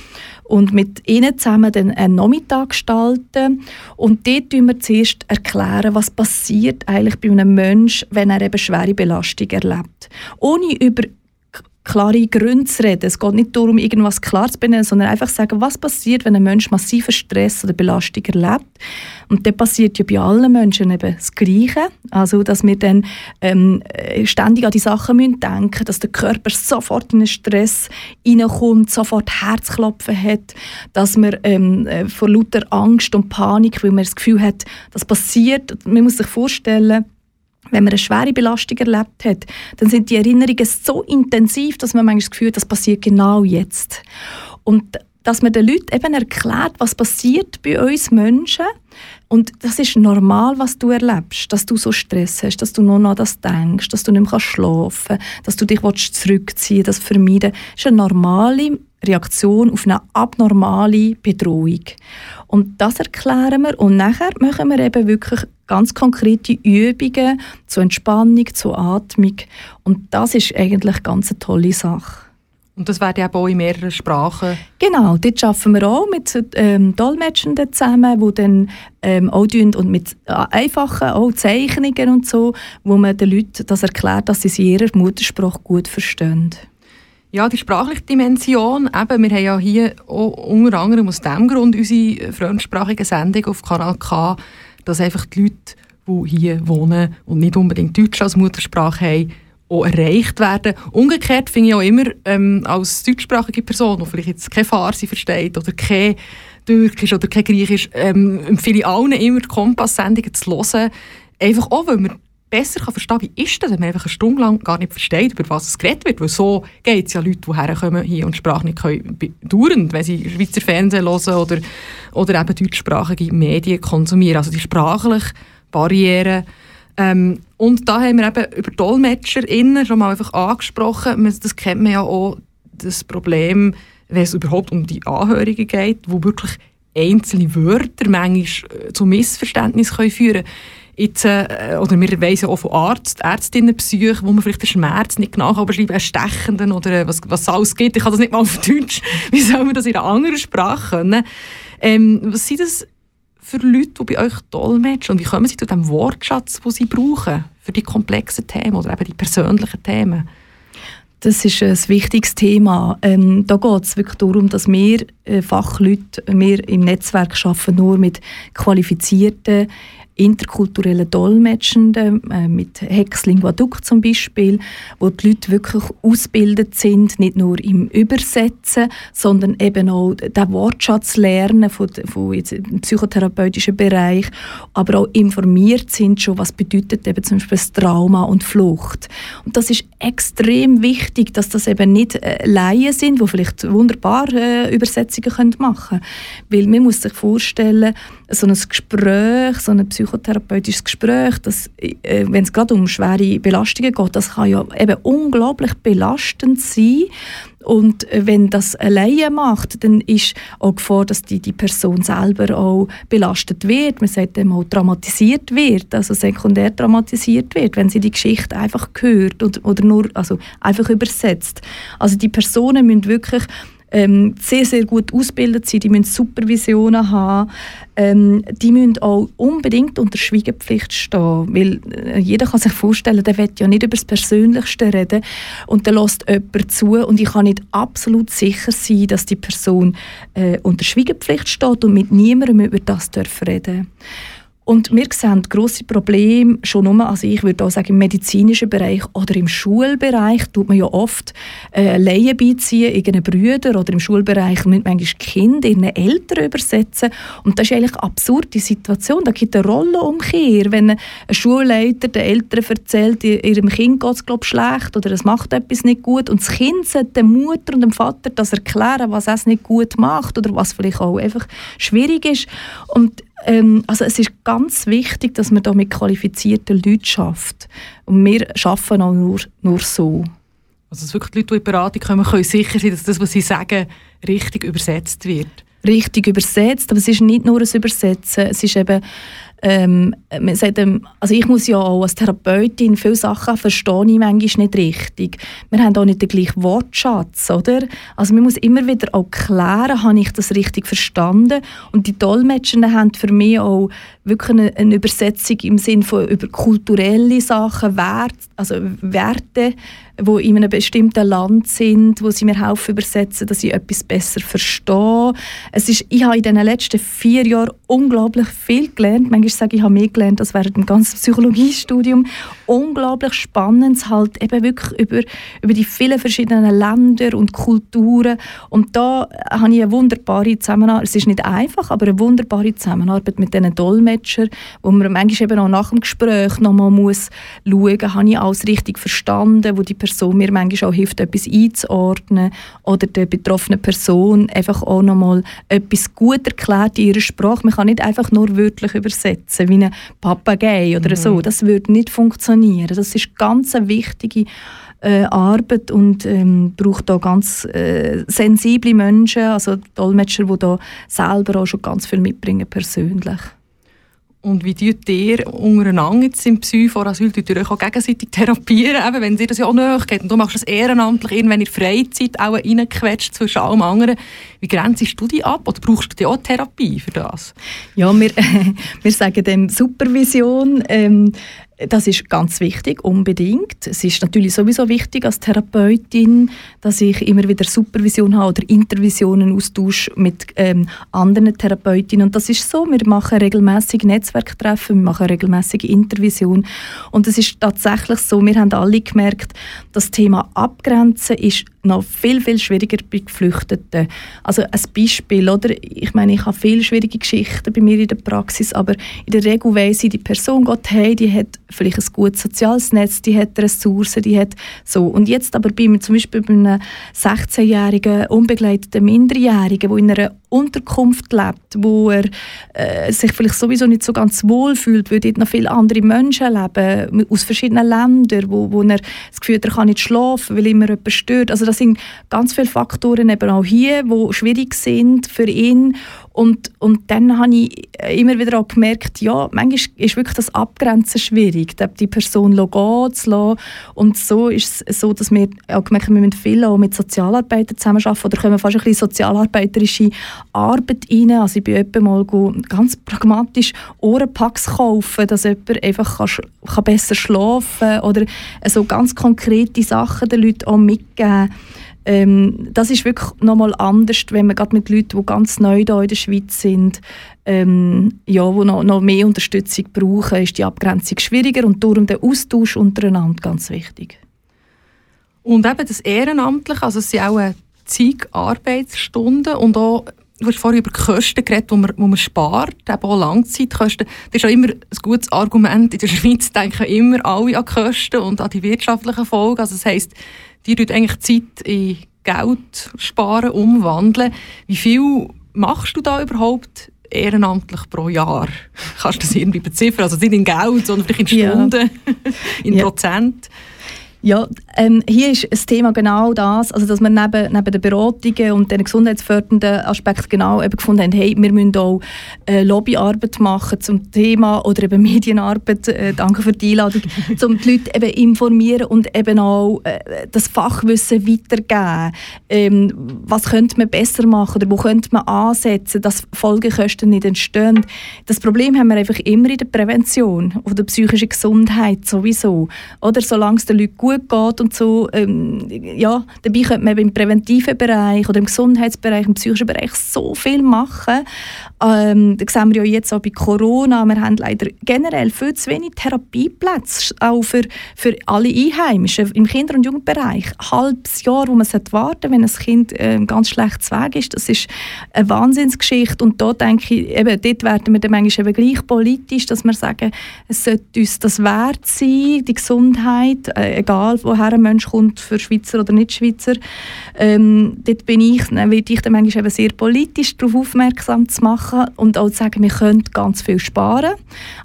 und mit ihnen zusammen dann einen Nachmittag gestalten. Und dort erklären wir zuerst, erklären, was passiert eigentlich bei einem Menschen, wenn er eben schwere Belastung erlebt. Ohne über klare Gründe zu reden. Es geht nicht darum, irgendwas klar zu benennen, sondern einfach zu sagen, was passiert, wenn ein Mensch massiven Stress oder Belastung erlebt. Und dann passiert ja bei allen Menschen eben das Gleiche. Also, dass wir dann ähm, ständig an die Sachen müssen denken dass der Körper sofort in einen Stress reinkommt, sofort Herzklopfen hat, dass man ähm, äh, vor lauter Angst und Panik, weil man das Gefühl hat, das passiert. Man muss sich vorstellen, wenn man eine schwere Belastung erlebt hat, dann sind die Erinnerungen so intensiv, dass man manchmal das Gefühl hat, das passiert genau jetzt. Und dass man den Leuten eben erklärt, was passiert bei uns Menschen. Und das ist normal, was du erlebst, dass du so Stress hast, dass du nur noch das denkst, dass du nicht mehr schlafen kannst, dass du dich zurückziehen willst, das vermeiden. Das ist eine normale Reaktion auf eine abnormale Bedrohung. Und das erklären wir und nachher machen wir eben wirklich ganz konkrete Übungen zur Entspannung, zur Atmung und das ist eigentlich ganz eine tolle Sache. Und das werden auch in mehreren Sprachen? Genau, dort arbeiten wir auch mit ähm, Dolmetschenden zusammen, die dann ähm, auch und mit äh, einfachen auch Zeichnungen und so, wo man den Leuten das erklärt, dass sie es in ihrer Muttersprache gut verstehen. Ja, die sprachliche Dimension, eben, wir haben ja hier auch unter anderem aus diesem Grund unsere fremdsprachige Sendung auf Kanal K, dass einfach die Leute, die hier wohnen und nicht unbedingt Deutsch als Muttersprache haben, auch erreicht werden. Umgekehrt finde ich auch immer, ähm, als deutschsprachige Person, die vielleicht jetzt keine Farsi versteht oder kein Türkisch oder kein Griechisch, ähm, empfehle ich allen immer, die Kompass-Sendungen zu hören. Einfach auch, weil man besser kann verstehen kann, wie ist das, wenn man einfach eine Stunde lang gar nicht versteht, über was es geredet wird. Weil so geht es ja Leute, die herkommen hier und Sprache nicht können, dauernd, wenn sie Schweizer Fernsehen hören oder, oder eben deutschsprachige Medien konsumieren. Also die sprachlichen Barrieren. Ähm, und da haben wir eben über DolmetscherInnen schon mal einfach angesprochen. Das kennt man ja auch, das Problem, wenn es überhaupt um die Anhörigen geht, wo wirklich einzelne Wörter manchmal äh, zu Missverständnissen führen können Jetzt, äh, oder wir wissen auch von Arzt, Ärztinnenpsych, wo man vielleicht den Schmerz nicht genau kann, einen stechenden oder äh, was, was es alles gibt. Ich kann das nicht mal auf Deutsch. Wie soll man das in einer anderen Sprache können? Ähm, was sind das für Leute, die bei euch dolmetschen? Und wie kommen sie zu dem Wortschatz, den sie brauchen für die komplexen Themen oder eben die persönlichen Themen? Das ist ein wichtiges Thema. Ähm, da geht es wirklich darum, dass wir äh, Fachleute, wir im Netzwerk arbeiten nur mit qualifizierten interkulturellen Dolmetschenden, äh, mit Hex Linguaduc zum Beispiel, wo die Leute wirklich ausgebildet sind, nicht nur im Übersetzen, sondern eben auch den Wortschatz lernen von, von jetzt im psychotherapeutischen Bereich, aber auch informiert sind schon, was bedeutet eben zum Beispiel das Trauma und Flucht. Und das ist extrem wichtig, dass das eben nicht äh, Laien sind, die vielleicht wunderbar äh, Übersetzungen machen können. Weil man muss sich vorstellen, so ein Gespräch, so ein psychotherapeutisches Gespräch, äh, wenn es gerade um schwere Belastungen geht, das kann ja eben unglaublich belastend sein. Und äh, wenn das alleine macht, dann ist auch Gefahr, dass die, die Person selber auch belastet wird. Man sagt dem auch traumatisiert wird, also sekundär traumatisiert wird, wenn sie die Geschichte einfach hört oder, oder nur also einfach übersetzt. Also die Personen müssen wirklich ähm, sehr, sehr gut ausgebildet sind, die müssen Supervisionen haben, ähm, die müssen auch unbedingt unter Schweigepflicht stehen, weil äh, jeder kann sich vorstellen, der will ja nicht über das Persönlichste reden und dann lässt jemand zu und ich kann nicht absolut sicher sein, dass die Person äh, unter Schweigepflicht steht und mit niemandem über das reden darf. Und wir sehen grosse Probleme schon nur, also ich würde auch sagen, im medizinischen Bereich oder im Schulbereich tut man ja oft äh, Laien beiziehen, irgendeinen Brüder oder im Schulbereich mit manchmal Kinder ihren Eltern übersetzen. Und das ist eigentlich eine absurde Situation. Da gibt es eine Rollenumkehr. Wenn ein Schulleiter den Eltern erzählt, ihrem Kind geht es glaube schlecht oder es macht etwas nicht gut und das Kind sollte der Mutter und dem Vater das erklären, was es nicht gut macht oder was vielleicht auch einfach schwierig ist. Und ähm, also es ist ganz wichtig, dass man da mit qualifizierten Leuten schafft. Und wir arbeiten auch nur, nur so. Also dass wirklich die Leute, die in Beratung kommen, können sicher sein, dass das, was sie sagen, richtig übersetzt wird. Richtig übersetzt, aber es ist nicht nur ein Übersetzen, es ist eben ähm, sagt, also ich muss ja auch als Therapeutin viele Sachen verstehen ich manchmal nicht richtig. Wir haben auch nicht den gleichen Wortschatz, oder? Also man muss immer wieder auch klären, habe ich das richtig verstanden? Und die Dolmetscher haben für mich auch wirklich eine, eine Übersetzung im Sinne von über kulturelle Sachen, Wert, also Werte, wo in einem bestimmten Land sind, wo sie mir helfen übersetzen, dass ich etwas besser verstehe. Es ist, ich habe in den letzten vier Jahren unglaublich viel gelernt. Manchmal sage ich, ich habe mehr gelernt als während dem ganzen Psychologiestudium. Unglaublich spannend, halt eben wirklich über, über die vielen verschiedenen Länder und Kulturen. Und da habe ich eine wunderbare Zusammenarbeit, es ist nicht einfach, aber eine wunderbare Zusammenarbeit mit diesen Dolmetschern, wo man manchmal eben auch nach dem Gespräch nochmal muss schauen, habe ich alles richtig verstanden, wo die Person mir manchmal auch hilft, etwas einzuordnen oder der betroffenen Person einfach auch nochmal etwas gut erklärt in ihrer Sprache. Man kann nicht einfach nur wörtlich übersetzen, wie ein Papagei oder mhm. so. Das würde nicht funktionieren. Das ist ganz eine wichtige äh, Arbeit und ähm, braucht da ganz äh, sensible Menschen, also Dolmetscher, die da selber auch schon ganz viel mitbringen persönlich. Und wie tut ihr untereinander jetzt im Psy vor Asyl, tut ihr euch auch gegenseitig therapieren, eben, wenn dir das ja auch nahe geht und du machst das ehrenamtlich, irgendwann in Freizeit auch reinquetscht zwischen allem anderen. Wie grenzt du dich ab oder brauchst du dir auch Therapie für das? Ja, wir, wir sagen dem Supervision. Ähm, das ist ganz wichtig, unbedingt. Es ist natürlich sowieso wichtig als Therapeutin, dass ich immer wieder Supervision habe oder Intervisionen austausche mit ähm, anderen Therapeutinnen. Und das ist so, wir machen regelmäßig Netzwerktreffen, wir machen regelmäßige Intervisionen. Und es ist tatsächlich so, wir haben alle gemerkt, das Thema Abgrenzen ist noch viel, viel schwieriger bei Geflüchteten. Also ein Beispiel, oder? Ich meine, ich habe viele schwierige Geschichten bei mir in der Praxis, aber in der Regel weiss ich, die Person geht hey, die hat vielleicht ein gutes soziales Netz, die hat Ressourcen, die hat so. Und jetzt aber bei mir zum Beispiel bei einem 16-jährigen unbegleiteten Minderjährigen, der in einer Unterkunft lebt, wo er äh, sich vielleicht sowieso nicht so ganz wohl fühlt, weil dort noch viele andere Menschen leben, aus verschiedenen Ländern, wo, wo er das Gefühl hat, er kann nicht schlafen, weil immer jemand stört. Also das sind ganz viele Faktoren eben auch hier, die schwierig sind für ihn und, und dann habe ich immer wieder auch gemerkt, ja, manchmal ist wirklich das Abgrenzen schwierig, die Person gehen zu lassen. Und so ist es so, dass wir auch gemerkt haben, wir müssen viel auch mit Sozialarbeitern zusammenarbeiten oder können fast ein bisschen sozialarbeiterische Arbeit rein. Also ich bin etwa mal ganz pragmatisch Ohrenpacks kaufen, dass jemand einfach kann, kann besser schlafen kann oder so ganz konkrete Sachen den Leuten auch mitgeben ähm, das ist wirklich nochmal anders, wenn man gerade mit Leuten, die ganz neu hier in der Schweiz sind, ähm, ja, die noch, noch mehr Unterstützung brauchen, ist die Abgrenzung schwieriger und darum der Austausch untereinander ganz wichtig. Und eben das Ehrenamtliche, also es sind auch zig Arbeitsstunden und auch Du hast vorhin über Kosten geredet, die man, die man spart, eben auch Langzeitkosten. Das ist auch immer ein gutes Argument. In der Schweiz denken immer alle an Kosten und an die wirtschaftlichen Folgen. Also das heisst, die tut eigentlich Zeit in Geld sparen, umwandeln. Wie viel machst du da überhaupt ehrenamtlich pro Jahr? Kannst du das irgendwie beziffern? Also nicht in Geld, sondern vielleicht in Stunden, ja. in ja. Prozent? Ja, ähm, hier ist das Thema genau das, also dass wir neben, neben den Beratungen und den gesundheitsfördernden Aspekten genau eben gefunden haben, hey, wir müssen auch äh, Lobbyarbeit machen zum Thema oder eben Medienarbeit, äh, danke für die Einladung, um die Leute eben informieren und eben auch äh, das Fachwissen weitergeben. Ähm, was könnte man besser machen oder wo könnte man ansetzen, dass Folgekosten nicht entstehen. Das Problem haben wir einfach immer in der Prävention oder der psychischen Gesundheit sowieso. Oder solange es den Leuten gut gut geht und so. Ähm, ja, dabei könnte man im präventiven Bereich oder im Gesundheitsbereich, im psychischen Bereich so viel machen. Ähm, das sehen wir ja jetzt auch bei Corona. Wir haben leider generell viel zu wenig Therapieplätze, auch für, für alle Einheimischen im Kinder- und Jugendbereich. Ein halbes Jahr, wo man warten wenn ein Kind äh, ganz schlecht Weg ist, das ist eine Wahnsinnsgeschichte. Und da denke ich, eben, dort werden wir dann manchmal eben gleich politisch, dass wir sagen, es sollte uns das wert sein, die Gesundheit, äh, egal egal woher ein Mensch kommt, für Schweizer oder nicht Schweizer. Ähm, dort bin ich, werde ich dann manchmal eben sehr politisch darauf aufmerksam zu machen und auch zu sagen, wir können ganz viel sparen.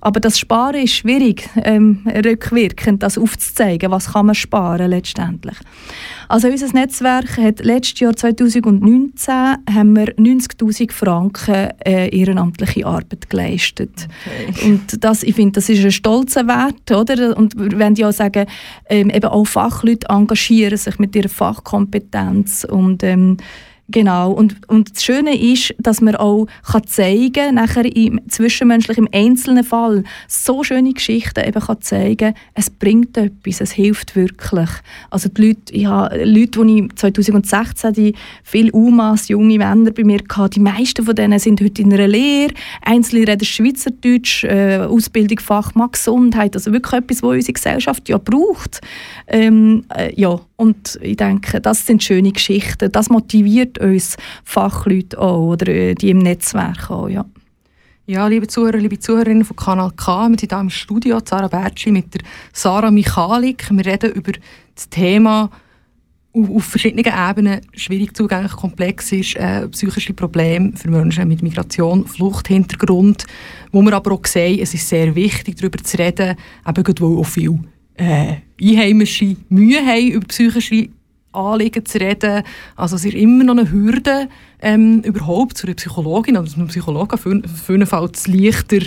Aber das Sparen ist schwierig, ähm, rückwirkend das aufzuzeigen, was kann man sparen letztendlich. Also unser Netzwerk hat letztes Jahr 2019 haben wir 90'000 Franken äh, ehrenamtliche Arbeit geleistet. Okay. Und das, ich finde, das ist ein stolzer Wert, oder? Und wenn die auch sagen, ähm, eben auch Fachleute engagieren sich mit ihrer Fachkompetenz und ähm, Genau. Und, und das Schöne ist, dass man auch kann zeigen nachher im zwischenmenschlichen, im einzelnen Fall, so schöne Geschichten eben kann zeigen, es bringt etwas, es hilft wirklich. Also die Leute, ich habe Leute, die ich 2016 die viele UMAs, junge Männer bei mir hatte, die meisten von denen sind heute in einer Lehre, einzelne reden Schweizerdeutsch, äh, Ausbildung, Fachmann, Gesundheit, also wirklich etwas, was unsere Gesellschaft ja braucht. Ähm, äh, ja, und ich denke, das sind schöne Geschichten. Das motiviert uns Fachleute auch oder äh, die im Netzwerk auch, ja. Ja, liebe Zuhörer, liebe Zuhörerinnen von Kanal K, wir sind hier im Studio, Sarah Bertschi mit der Sarah Michalik. Wir reden über das Thema auf, verschiedenen Ebenen schwierig zugänglich, komplex ist, äh, psychische Probleme für Menschen mit Migration, Fluchthintergrund, wo wir aber auch sehen, es ist sehr wichtig, darüber zu reden, eben weil auch viel äh, Einheimische Mühe haben, über psychische Anliegen zu reden. Also es ist immer noch eine Hürde, ähm, überhaupt zu einer Psychologin oder zu einem Psychologen für, für einen Fall leichter,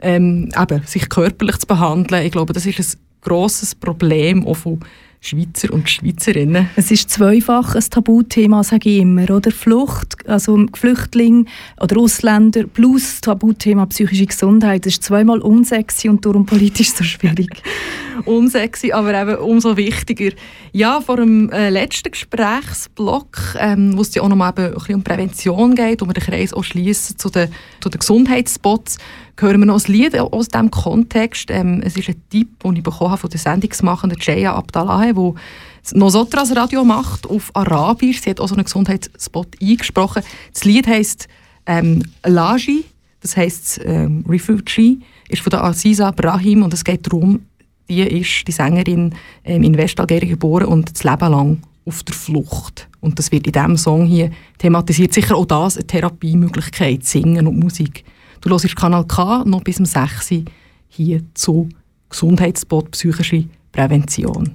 ähm, eben, sich körperlich zu behandeln. Ich glaube, das ist ein grosses Problem auch von Schweizer und Schweizerinnen. Es ist zweifach ein Tabuthema, sage ich immer. Oder Flucht, also Flüchtling oder Ausländer plus Tabuthema psychische Gesundheit. Das ist zweimal unsexy und darum politisch so schwierig. unsexy, aber eben umso wichtiger. Ja, vor dem äh, letzten Gesprächsblock, ähm, wo es ja auch noch mal ein bisschen um Prävention geht, wo wir den Kreis auch schließen zu den, zu den Gesundheitsspots, hören wir noch ein Lied aus diesem Kontext. Ähm, es ist ein Tipp, den ich bekommen habe von der Sendungsmachenden Jaya Abdallah, die Nosotras Radio macht auf Arabisch. Sie hat auch so einen Gesundheitsspot eingesprochen. Das Lied heisst ähm, Laji, das heisst ähm, Refugee, ist von der Aziza Brahim und es geht darum, die ist die Sängerin ähm, in Westalgerien geboren und das Leben lang auf der Flucht. Und das wird in diesem Song hier thematisiert. Sicher auch das eine Therapiemöglichkeit, Singen und Musik. Du hörst Kanal K noch bis um 6 Uhr hier zu Gesundheitsspot psychische Prävention.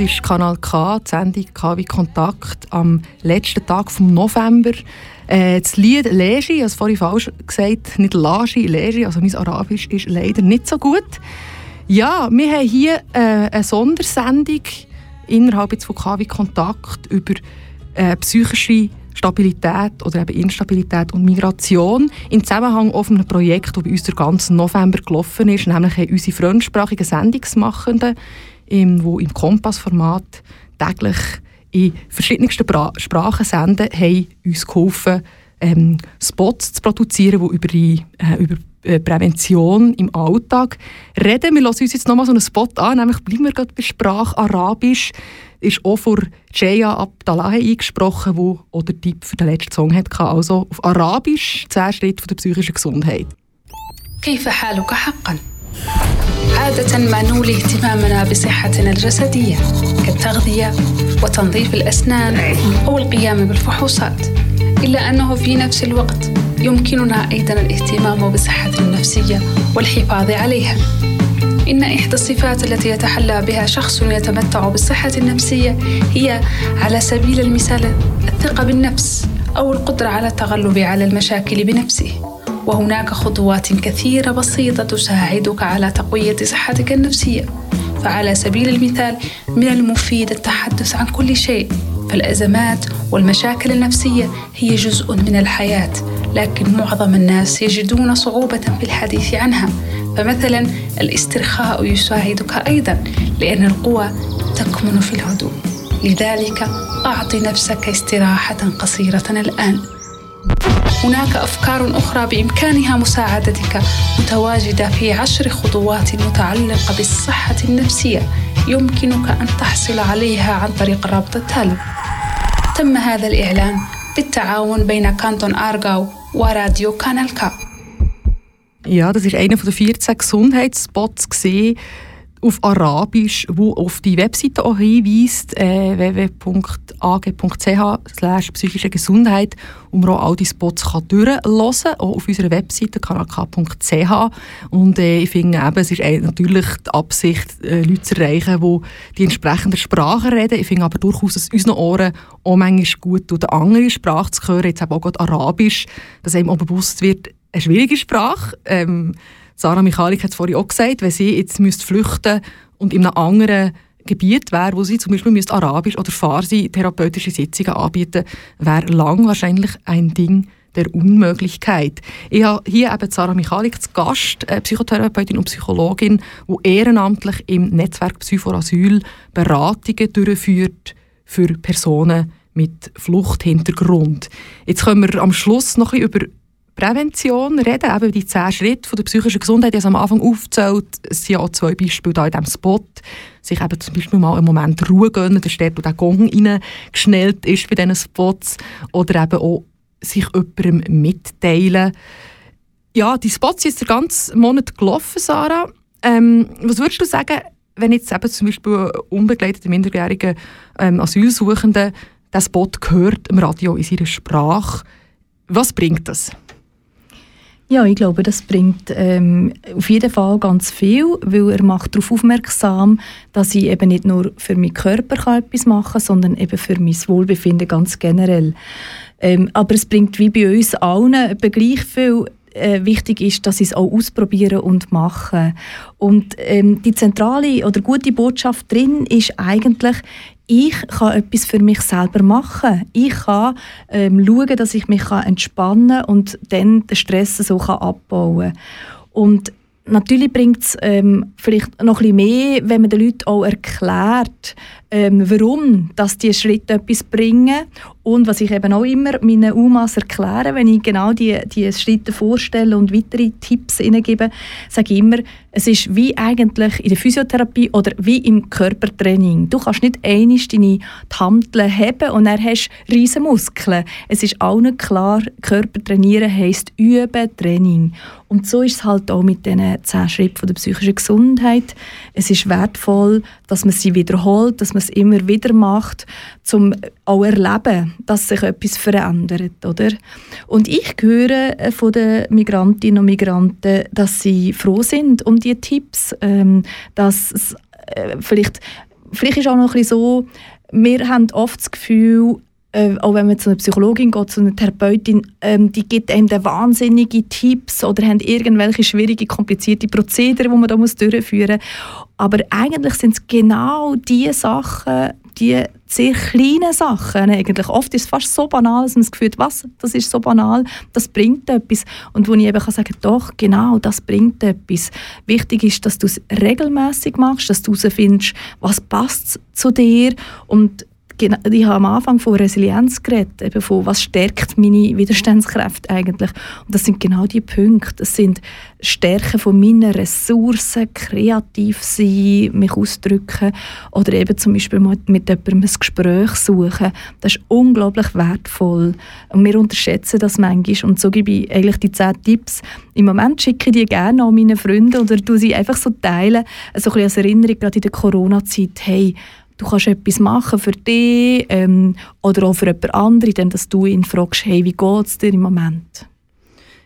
Hörst Kanal K, die Sendung K wie Kontakt, am letzten Tag vom November. Äh, das Lied Legi, ich habe vorhin falsch gesagt, nicht Lagi, Legi, also mein Arabisch ist leider nicht so gut. Ja, wir haben hier äh, eine Sondersendung innerhalb von KW Kontakt über äh, psychische Stabilität oder eben Instabilität und Migration im Zusammenhang auf einem Projekt, das bei uns den ganzen November gelaufen ist, nämlich unsere fremdsprachigen Sendungsmachenden, im, die im Kompass-Format täglich in verschiedensten Bra Sprachen senden, haben uns geholfen, ähm, Spots zu produzieren, die über, die, äh, über äh, Prävention im Alltag reden. Wir hören uns jetzt nochmal so einen Spot an, nämlich bleiben wir gerade bei Sprache Arabisch. Ist auch von Jaya Abdallahi eingesprochen, wo auch der Tipp für den letzten Song hatte. Also auf Arabisch, 10 Schritte der psychischen Gesundheit. كيف حالك حقا؟ عادة ما نولي اهتمامنا بصحتنا الجسدية كالتغذية وتنظيف الأسنان أو القيام بالفحوصات إلا أنه في نفس الوقت يمكننا أيضا الاهتمام بصحتنا النفسية والحفاظ عليها. إن إحدى الصفات التي يتحلى بها شخص يتمتع بالصحة النفسية هي على سبيل المثال الثقة بالنفس أو القدرة على التغلب على المشاكل بنفسه. وهناك خطوات كثيرة بسيطة تساعدك على تقوية صحتك النفسية. فعلى سبيل المثال من المفيد التحدث عن كل شيء. فالأزمات والمشاكل النفسية هي جزء من الحياة لكن معظم الناس يجدون صعوبة في الحديث عنها. فمثلا الاسترخاء يساعدك أيضا لأن القوة تكمن في الهدوء. لذلك أعط نفسك استراحة قصيرة الآن. هناك أفكار أخرى بإمكانها مساعدتك متواجدة في عشر خطوات متعلقة بالصحة النفسية يمكنك أن تحصل عليها عن طريق الرابط التالي تم هذا الإعلان بالتعاون بين كانتون أرغاو وراديو كانال كا. Ja, das ist einer der 14 Gesundheitsspots auf Arabisch, wo auf die Webseite auch hinweist, äh, www.ag.ch psychische Gesundheit, wo man auch all die Spots kann durchhören kann, auch auf unserer Webseite kanalk.ch und äh, ich finde eben, es ist natürlich die Absicht, äh, Leute zu erreichen, die die entsprechende Sprache reden. Ich finde aber durchaus, dass unseren Ohren auch manchmal gut tut, eine andere Sprache zu hören, jetzt eben auch gerade Arabisch, dass einem auch bewusst wird, eine schwierige Sprache. Ähm, Sarah Michalik hat es vorhin auch gesagt, wenn sie jetzt müsste flüchten und in einem anderen Gebiet wäre, wo sie zum Beispiel müsste Arabisch oder Farsi therapeutische Sitzungen anbieten, wäre lang wahrscheinlich ein Ding der Unmöglichkeit. Ich habe hier eben Sarah Michalik zu Gast, äh, Psychotherapeutin und Psychologin, die ehrenamtlich im Netzwerk Psychoasyl Beratungen durchführt für Personen mit Fluchthintergrund. Jetzt können wir am Schluss noch ein bisschen über Prävention reden, eben die zehn Schritte von der psychischen Gesundheit, die es am Anfang aufzählt. Es sind auch zwei Beispiele da in diesem Spot. Sich eben zum Beispiel mal einen Moment Ruhe gönnen, der steht, wo der Gong reingeschnellt ist bei diesen Spots. Oder eben auch sich jemandem mitteilen. Ja, die Spots sind jetzt den ganzen Monat gelaufen, Sarah. Ähm, was würdest du sagen, wenn jetzt eben zum Beispiel unbegleitete minderjährige ähm, Asylsuchende den Spot hört im Radio in seiner Sprache, was bringt das? Ja, ich glaube, das bringt ähm, auf jeden Fall ganz viel, weil er macht darauf aufmerksam, dass ich eben nicht nur für meinen Körper kann etwas machen kann, sondern eben für mein Wohlbefinden ganz generell. Ähm, aber es bringt wie bei uns allen gleich viel äh, wichtig ist, dass sie es auch ausprobieren und machen. Und ähm, die zentrale oder gute Botschaft drin ist eigentlich, ich kann etwas für mich selber machen. Ich kann ähm, schauen, dass ich mich entspannen kann und dann den Stress so kann abbauen kann. Und natürlich bringt es ähm, vielleicht noch ein bisschen mehr, wenn man den Leuten auch erklärt, ähm, warum dass die Schritte etwas bringen und was ich eben auch immer meinen UMAs erkläre, wenn ich genau die, die Schritte vorstelle und weitere Tipps ihnen gebe, sage ich immer, es ist wie eigentlich in der Physiotherapie oder wie im Körpertraining. Du kannst nicht einmal deine Handeln heben und dann hast du riesen Muskeln. Es ist allen klar, Körper trainieren heisst üben, Training. Und so ist es halt auch mit diesen zehn Schritten der psychischen Gesundheit. Es ist wertvoll, dass man sie wiederholt, dass man es immer wieder macht, um auch erleben, dass sich etwas verändert, oder? Und ich höre äh, von den Migrantinnen und Migranten, dass sie froh sind um die Tipps, ähm, dass es äh, vielleicht vielleicht ist auch noch ein bisschen so, wir haben oft das Gefühl, äh, auch wenn man zu einer Psychologin geht, zu einer Therapeutin, ähm, die gibt einem dann wahnsinnige Tipps oder haben irgendwelche schwierige, komplizierte Prozedere, die man da muss durchführen muss. Aber eigentlich sind es genau die Sachen, die sehr kleinen Sachen eigentlich. Oft ist es fast so banal, dass man das Gefühl hat, was, das ist so banal, das bringt etwas. Und wo ich eben kann sagen doch, genau, das bringt etwas. Wichtig ist, dass du es regelmäßig machst, dass du herausfindest, was passt zu dir und ich habe am Anfang von Resilienz geredet, eben von was stärkt meine Widerstandskräfte eigentlich. Und das sind genau die Punkte. Das sind Stärken von meinen Ressourcen, kreativ sein, mich ausdrücken oder eben zum Beispiel mit, mit jemandem ein Gespräch suchen. Das ist unglaublich wertvoll. Und wir unterschätzen das manchmal. Und so gebe ich eigentlich die zehn Tipps. Im Moment schicke ich die gerne an meine Freunde oder tue sie einfach so teilen, so ein bisschen als Erinnerung, gerade in der Corona-Zeit. Hey, du kannst etwas machen für dich ähm, oder auch für jemand anderen, indem du ihn fragst, hey, wie geht es dir im Moment?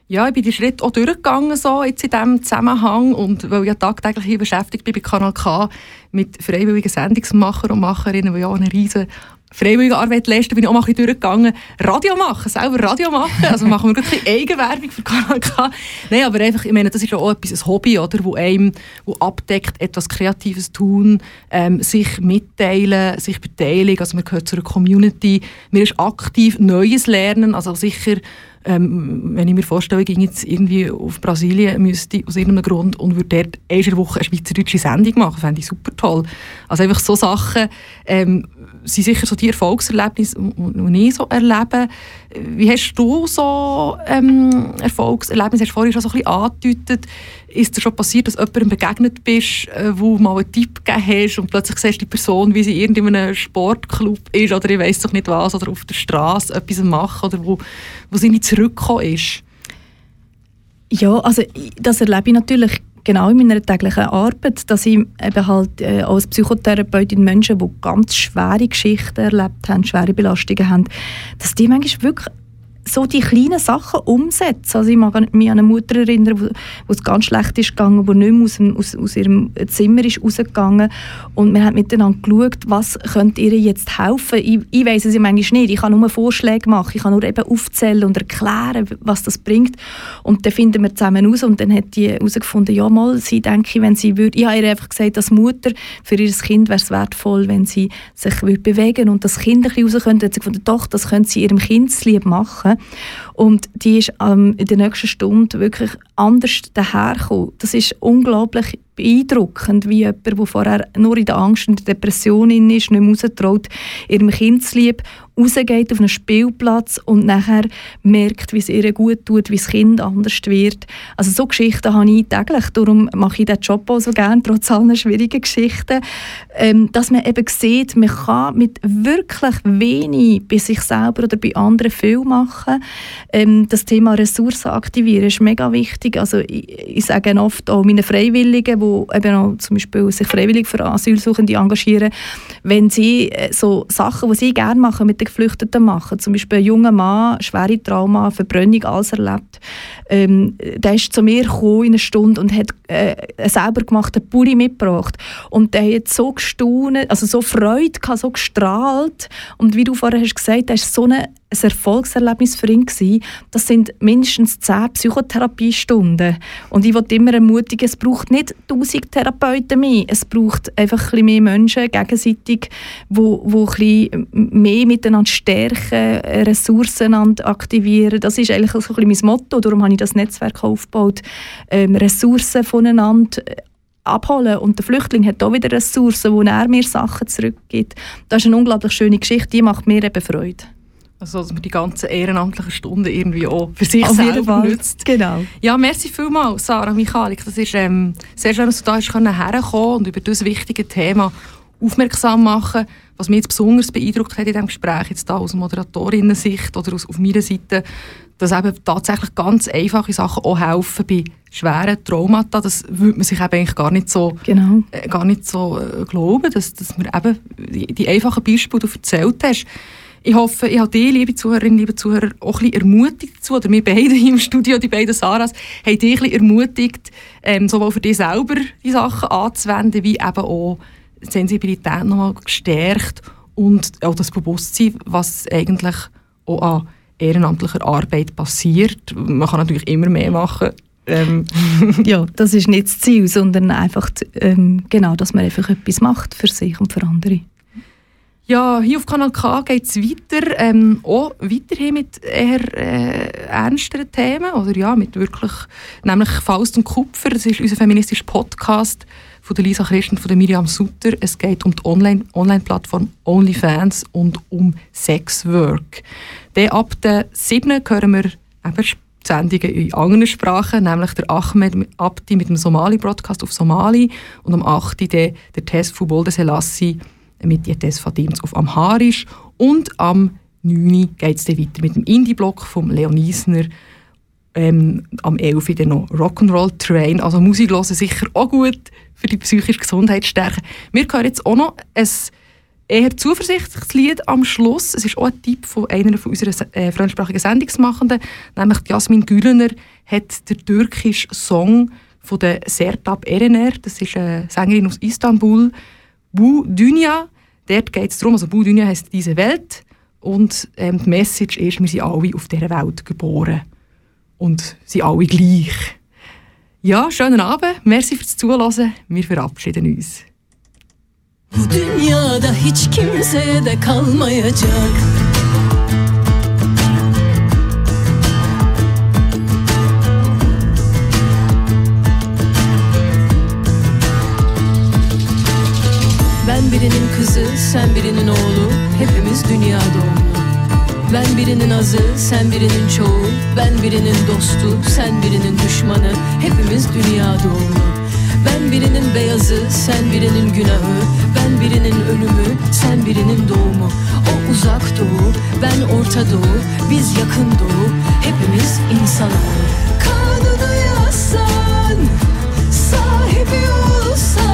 Ja, ich bin den Schritt auch durchgegangen so jetzt in diesem Zusammenhang und weil ich ja tagtäglich beschäftigt bin bei Kanal K mit freiwilligen Sendungsmachern und Macherinnen, die ja auch eine riesen freiwillige Arbeit leisten, bin ich auch mal ein bisschen durchgegangen. Radio machen, selber Radio machen. Also machen wir ein Eigenwerbung für Kanal. Nein, aber einfach, ich meine, das ist ja auch etwas, ein Hobby, oder, wo einem wo abdeckt, etwas Kreatives tun, ähm, sich mitteilen, sich beteiligen. Also man gehört zu einer Community. Man ist aktiv Neues lernen, also sicher ähm, wenn ich mir vorstelle, ich ging jetzt irgendwie auf Brasilien müsste aus irgendeinem Grund und würde dort der Woche eine schweizerdeutsche Sendung machen, fände ich super toll. Also einfach so Sachen, ähm, sind sicher so die Erfolgserlebnisse, die ich so erlebe. Wie hast du so ähm, Erfolgserlebnisse, hast du vorhin schon so ein bisschen angedeutet, ist dir schon passiert, dass jemandem begegnet bist, äh, wo mal einen Tipp gegeben hast und plötzlich siehst du die Person, wie sie in einem Sportclub ist oder ich weiß doch nicht was, oder auf der Straße etwas macht oder wo, wo sie nicht zurückgekommen ist? Ja, also das erlebe ich natürlich genau in meiner täglichen Arbeit, dass ich eben halt äh, als Psychotherapeutin Menschen, die ganz schwere Geschichten erlebt haben, schwere Belastungen haben, dass die manchmal wirklich so die kleinen Sachen umsetzen. Also ich mag mich an eine Mutter erinnern, wo, wo es ganz schlecht ist gegangen, die nicht mehr aus, dem, aus, aus ihrem Zimmer ist rausgegangen. Und wir haben miteinander geschaut, was könnte ihr jetzt helfen. Ich, ich weiss es ja manchmal nicht, ich kann nur Vorschläge machen, ich kann nur eben aufzählen und erklären, was das bringt. Und dann finden wir zusammen aus und dann hat die herausgefunden, ja mal, sie denke, wenn sie würde, ich habe ihr einfach gesagt, als Mutter, für ihr Kind wäre es wertvoll, wenn sie sich würde bewegen und das Kind ein bisschen raus könnte, hat sie gefunden, doch, das könnte sie ihrem Kindslieb machen und die ist ähm, in der nächsten Stunde wirklich anders dahergekommen. Das ist unglaublich beeindruckend, wie jemand, der vorher nur in der Angst und der Depression ist, nicht mehr raustraut, ihrem Kindslieb rausgeht auf einen Spielplatz und nachher merkt, wie es ihr gut tut, wie das Kind anders wird. Also so Geschichten habe ich täglich, darum mache ich diesen Job auch so gerne, trotz allen schwierigen Geschichten, ähm, dass man eben sieht, man kann mit wirklich wenig bei sich selber oder bei anderen viel machen. Ähm, das Thema Ressourcen aktivieren ist mega wichtig. Also ich, ich sage oft auch meinen Freiwilligen, die eben auch zum Beispiel sich freiwillig für Asylsuchende engagieren, wenn sie äh, so Sachen, die sie gerne machen, mit den Geflüchteten machen, zum Beispiel ein junger Mann, schwere Trauma, Verbrennung, alles erlebt, ähm, der ist zu mir gekommen in einer Stunde und hat äh, einen selber gemachten Pulli mitgebracht. Und der hat so gestaunt, also so Freude gehabt, so gestrahlt. Und wie du vorher hast gesagt, der ist so eine ein Erfolgserlebnis für ihn gewesen. Das sind mindestens zehn Psychotherapiestunden. Und ich wollte immer ermutigen, es braucht nicht tausend Therapeuten mehr. Es braucht einfach ein mehr Menschen gegenseitig, wo, wo ein mehr miteinander stärken, Ressourcen aktivieren. Das ist eigentlich so ein mein Motto. Darum habe ich das Netzwerk aufgebaut. Ähm, Ressourcen voneinander abholen. Und der Flüchtling hat auch wieder Ressourcen, wo er mir Sachen zurückgibt. Das ist eine unglaublich schöne Geschichte, die macht mir eben Freude. Also, dass man die ganzen ehrenamtlichen Stunden irgendwie auch für sich Auf selber nutzt. Genau. Ja, merci vielmals, Sarah Michalik. Das ist ähm, sehr schön, dass du da herkommen und über dieses wichtige Thema aufmerksam machen. Was mich jetzt besonders beeindruckt hat in diesem Gespräch, jetzt da aus Moderatorinnen-Sicht oder aus, auf meiner Seite, dass eben tatsächlich ganz einfache Sachen auch helfen bei schweren Traumata. Das würde man sich eben eigentlich gar nicht so, genau. äh, gar nicht so äh, glauben, dass, dass man eben die, die einfachen Beispiele, die du erzählt hast, ich hoffe, ich habe dich, liebe Zuhörerinnen, liebe Zuhörer, auch ein bisschen ermutigt dazu, oder wir beide im Studio, die beiden Saras, haben dich ein bisschen ermutigt, ähm, sowohl für dich selber die Sachen anzuwenden, wie eben auch Sensibilität nochmal gestärkt und auch das Bewusstsein, was eigentlich auch an ehrenamtlicher Arbeit passiert. Man kann natürlich immer mehr machen. Ähm. ja, das ist nicht das Ziel, sondern einfach ähm, genau, dass man einfach etwas macht für sich und für andere. Ja, hier auf Kanal K geht es weiter, ähm, auch weiterhin mit eher äh, ernsteren Themen, oder ja, mit wirklich, nämlich Faust und Kupfer, das ist unser feministischer Podcast von der Lisa Christ und Miriam Sutter. Es geht um die Online-Plattform Online OnlyFans und um Sexwork. Dann ab der 7. hören wir eben Sendungen in anderen Sprachen, nämlich der Ahmed Abdi mit dem Somali-Broadcast auf Somali und am 8. der Test von Bolde Selassie mit Jetes Fadims auf Amharisch und am 9. geht es weiter mit dem Indie-Block von Leon Isner. Ähm, am 11. dann noch Rock'n'Roll Train. Also Musik hören sicher auch gut für die psychische Gesundheit stärken. Wir hören jetzt auch noch ein eher zuversichtliches Lied am Schluss. Es ist auch ein Tipp von einer von unseren äh, fremdsprachigen Sendungsmachenden, nämlich Jasmin Gülener hat den türkischen Song von der Sertab Erener, das ist eine Sängerin aus Istanbul, Bu Dünya. Dort geht es darum, also Dünya heisst diese Welt und ähm, die Message ist, wir sind alle auf dieser Welt geboren und sind alle gleich. Ja, schönen Abend, merci fürs Zuhören, wir verabschieden uns. Dünyada hiç kimse de kalmayacak kızı, sen birinin oğlu, hepimiz dünya doğumlu. Ben birinin azı, sen birinin çoğu, ben birinin dostu, sen birinin düşmanı, hepimiz dünya doğumlu. Ben birinin beyazı, sen birinin günahı, ben birinin ölümü, sen birinin doğumu. O uzak doğu, ben orta doğu, biz yakın doğu, hepimiz insan oğlu. Kanunu yazsan, sahibi olsan.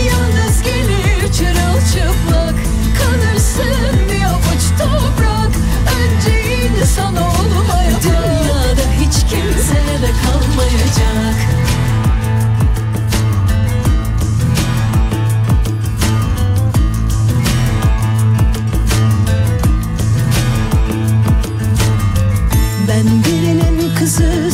çırılçıplak. Kalırsın bir avuç toprak. Önce insan olmaya Dünyada hiç kimse de kalmayacak. Ben birinin kızı